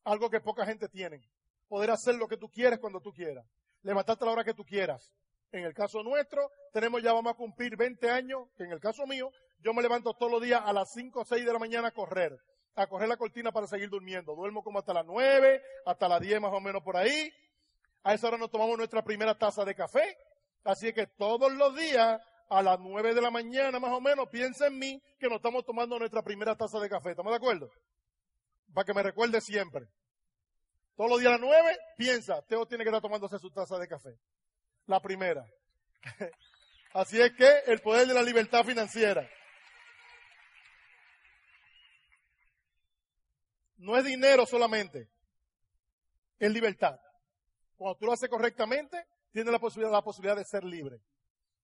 algo que poca gente tiene. Poder hacer lo que tú quieres cuando tú quieras levantarte a la hora que tú quieras. En el caso nuestro, tenemos ya vamos a cumplir 20 años, que en el caso mío, yo me levanto todos los días a las 5 o 6 de la mañana a correr, a correr la cortina para seguir durmiendo. Duermo como hasta las 9, hasta las 10 más o menos por ahí. A esa hora nos tomamos nuestra primera taza de café. Así que todos los días, a las 9 de la mañana más o menos, piensa en mí que nos estamos tomando nuestra primera taza de café. ¿Estamos de acuerdo? Para que me recuerde siempre. Todos los días a las nueve, piensa, Teo tiene que estar tomándose su taza de café. La primera. Así es que el poder de la libertad financiera. No es dinero solamente, es libertad. Cuando tú lo haces correctamente, tienes la posibilidad, la posibilidad de ser libre.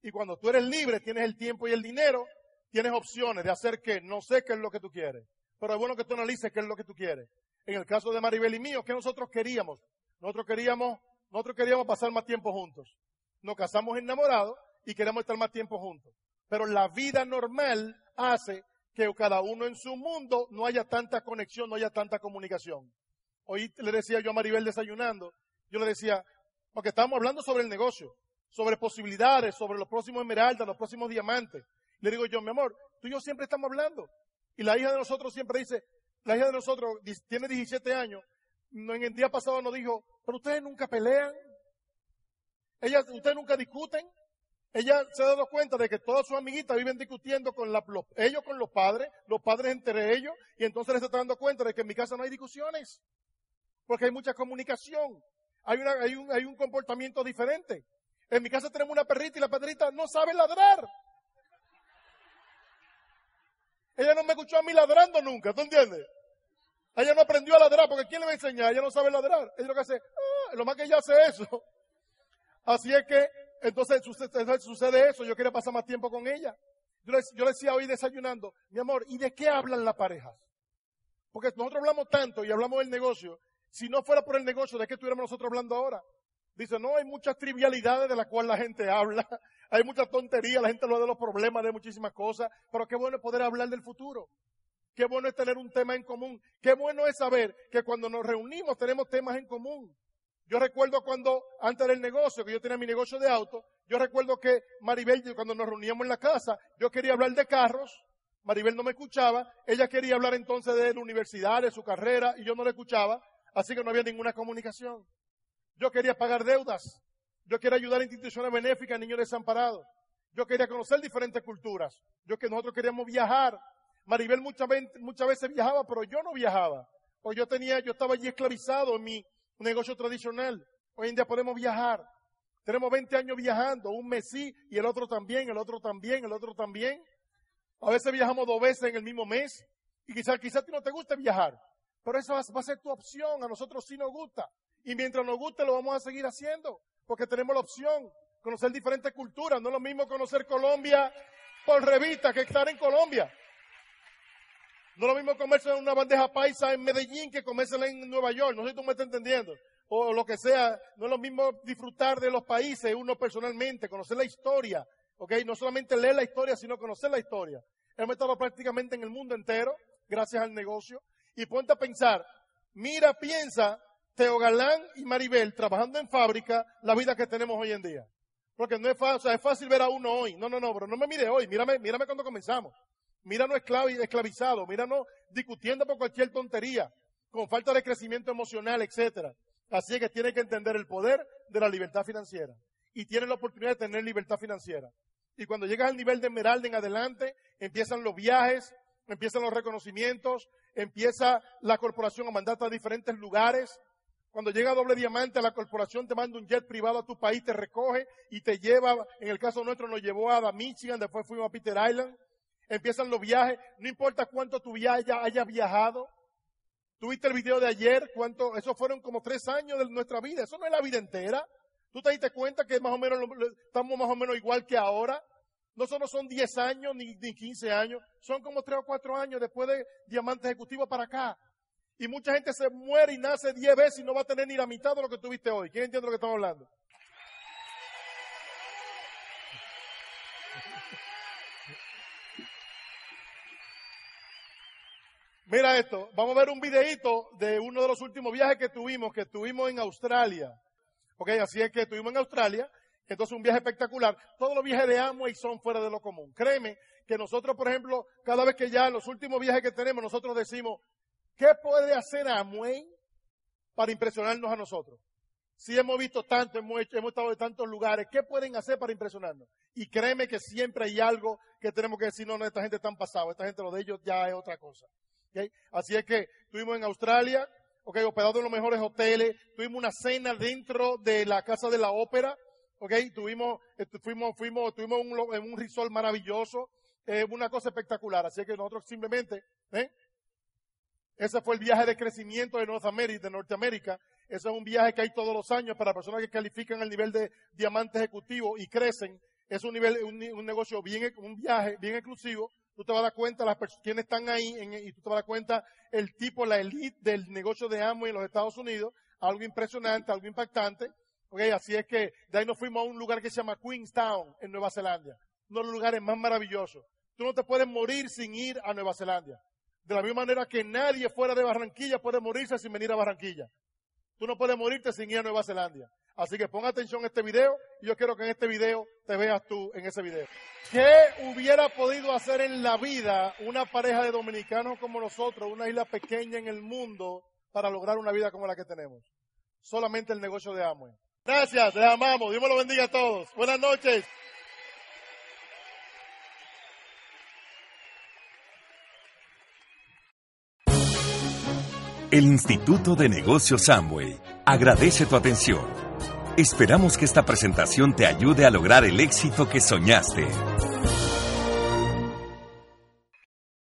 Y cuando tú eres libre, tienes el tiempo y el dinero, tienes opciones de hacer qué. No sé qué es lo que tú quieres, pero es bueno que tú analices qué es lo que tú quieres en el caso de Maribel y mío, ¿qué nosotros queríamos? Nosotros queríamos, nosotros queríamos pasar más tiempo juntos. Nos casamos enamorados y queremos estar más tiempo juntos. Pero la vida normal hace que cada uno en su mundo no haya tanta conexión, no haya tanta comunicación. Hoy le decía yo a Maribel desayunando, yo le decía, porque estábamos hablando sobre el negocio, sobre posibilidades, sobre los próximos esmeraldas, los próximos diamantes. Le digo yo, mi amor, tú y yo siempre estamos hablando. Y la hija de nosotros siempre dice, la hija de nosotros tiene 17 años. En el día pasado nos dijo, pero ustedes nunca pelean. Ellas, ustedes nunca discuten. Ella se ha dado cuenta de que todas sus amiguitas viven discutiendo con la, ellos con los padres, los padres entre ellos, y entonces se está dando cuenta de que en mi casa no hay discusiones, porque hay mucha comunicación, hay, una, hay, un, hay un comportamiento diferente. En mi casa tenemos una perrita y la perrita no sabe ladrar. Ella no me escuchó a mí ladrando nunca, ¿tú entiendes? Ella no aprendió a ladrar, porque ¿quién le va a enseñar? Ella no sabe ladrar. Ella lo que hace, ah, lo más que ella hace eso. Así es que, entonces sucede eso. Yo quería pasar más tiempo con ella. Yo le, yo le decía hoy desayunando, mi amor, ¿y de qué hablan las parejas? Porque nosotros hablamos tanto y hablamos del negocio. Si no fuera por el negocio, ¿de qué estuviéramos nosotros hablando ahora? Dice, no, hay muchas trivialidades de las cuales la gente habla, hay muchas tonterías, la gente habla de los problemas, de muchísimas cosas, pero qué bueno es poder hablar del futuro. Qué bueno es tener un tema en común. Qué bueno es saber que cuando nos reunimos tenemos temas en común. Yo recuerdo cuando, antes del negocio, que yo tenía mi negocio de auto, yo recuerdo que Maribel, cuando nos reuníamos en la casa, yo quería hablar de carros, Maribel no me escuchaba, ella quería hablar entonces de la universidad, de su carrera, y yo no le escuchaba, así que no había ninguna comunicación. Yo quería pagar deudas, yo quería ayudar a instituciones benéficas niños desamparados, yo quería conocer diferentes culturas, yo que nosotros queríamos viajar, Maribel muchas veces, viajaba, pero yo no viajaba. Porque yo tenía, yo estaba allí esclavizado en mi negocio tradicional. Hoy en día podemos viajar. Tenemos 20 años viajando, un mes sí y el otro también, el otro también, el otro también. A veces viajamos dos veces en el mismo mes y quizás quizá a ti no te guste viajar, pero esa va a ser tu opción, a nosotros sí nos gusta. Y mientras nos guste lo vamos a seguir haciendo, porque tenemos la opción, conocer diferentes culturas. No es lo mismo conocer Colombia por revista que estar en Colombia. No es lo mismo comerse una bandeja paisa en Medellín que comérsela en Nueva York. No sé si tú me estás entendiendo. O lo que sea. No es lo mismo disfrutar de los países uno personalmente, conocer la historia. ¿Ok? No solamente leer la historia, sino conocer la historia. Hemos estado prácticamente en el mundo entero, gracias al negocio. Y ponte a pensar, mira, piensa, Teo Galán y Maribel trabajando en fábrica, la vida que tenemos hoy en día. Porque no es fácil, o sea, es fácil ver a uno hoy. No, no, no, pero no me mire hoy, mírame, mírame cuando comenzamos. Míranos esclavizado, míranos discutiendo por cualquier tontería, con falta de crecimiento emocional, etcétera. Así que tiene que entender el poder de la libertad financiera. Y tiene la oportunidad de tener libertad financiera. Y cuando llegas al nivel de Esmeralda en adelante, empiezan los viajes, empiezan los reconocimientos, empieza la corporación a mandarte a diferentes lugares. Cuando llega doble diamante, la corporación te manda un jet privado a tu país, te recoge y te lleva, en el caso nuestro nos llevó a Michigan, después fuimos a Peter Island empiezan los viajes, no importa cuánto tu viaje haya viajado. Tuviste el video de ayer, cuánto, eso fueron como tres años de nuestra vida, eso no es la vida entera. Tú te diste cuenta que más o menos estamos más o menos igual que ahora. No solo son 10 años ni, ni 15 años, son como 3 o 4 años después de Diamante Ejecutivo para acá. Y mucha gente se muere y nace 10 veces y no va a tener ni la mitad de lo que tuviste hoy. ¿Quién entiende lo que estamos hablando? Mira esto, vamos a ver un videito de uno de los últimos viajes que tuvimos, que estuvimos en Australia. Ok, así es que estuvimos en Australia, entonces un viaje espectacular. Todos los viajes de Amway son fuera de lo común. Créeme que nosotros, por ejemplo, cada vez que ya los últimos viajes que tenemos, nosotros decimos, ¿qué puede hacer Amway para impresionarnos a nosotros? Si hemos visto tanto, hemos, hemos estado en tantos lugares, ¿qué pueden hacer para impresionarnos? Y créeme que siempre hay algo que tenemos que decir, no, no, esta gente está pasado, esta gente lo de ellos ya es otra cosa. Así es que estuvimos en Australia, okay, hospedados en los mejores hoteles, tuvimos una cena dentro de la casa de la ópera, okay, tuvimos, este, fuimos, tuvimos un, en un resort maravilloso, eh, una cosa espectacular. Así que nosotros simplemente, ¿eh? ese fue el viaje de crecimiento de Norteamérica, de Norteamérica. Ese es un viaje que hay todos los años para personas que califican el nivel de diamante ejecutivo y crecen. Es un nivel, un negocio bien, un viaje bien exclusivo tú te vas a dar cuenta las personas, quienes están ahí y tú te vas a dar cuenta el tipo, la elite del negocio de Amway en los Estados Unidos, algo impresionante, algo impactante. Okay, así es que de ahí nos fuimos a un lugar que se llama Queenstown en Nueva Zelanda, uno de los lugares más maravillosos. Tú no te puedes morir sin ir a Nueva Zelanda. De la misma manera que nadie fuera de Barranquilla puede morirse sin venir a Barranquilla. Tú no puedes morirte sin ir a Nueva Zelanda. Así que pon atención a este video y yo quiero que en este video te veas tú en ese video. ¿Qué hubiera podido hacer en la vida una pareja de dominicanos como nosotros, una isla pequeña en el mundo, para lograr una vida como la que tenemos? Solamente el negocio de Amway. Gracias, les amamos. Dios me lo bendiga a todos. Buenas noches. El Instituto de Negocios Amway agradece tu atención Esperamos que esta presentación te ayude a lograr el éxito que soñaste.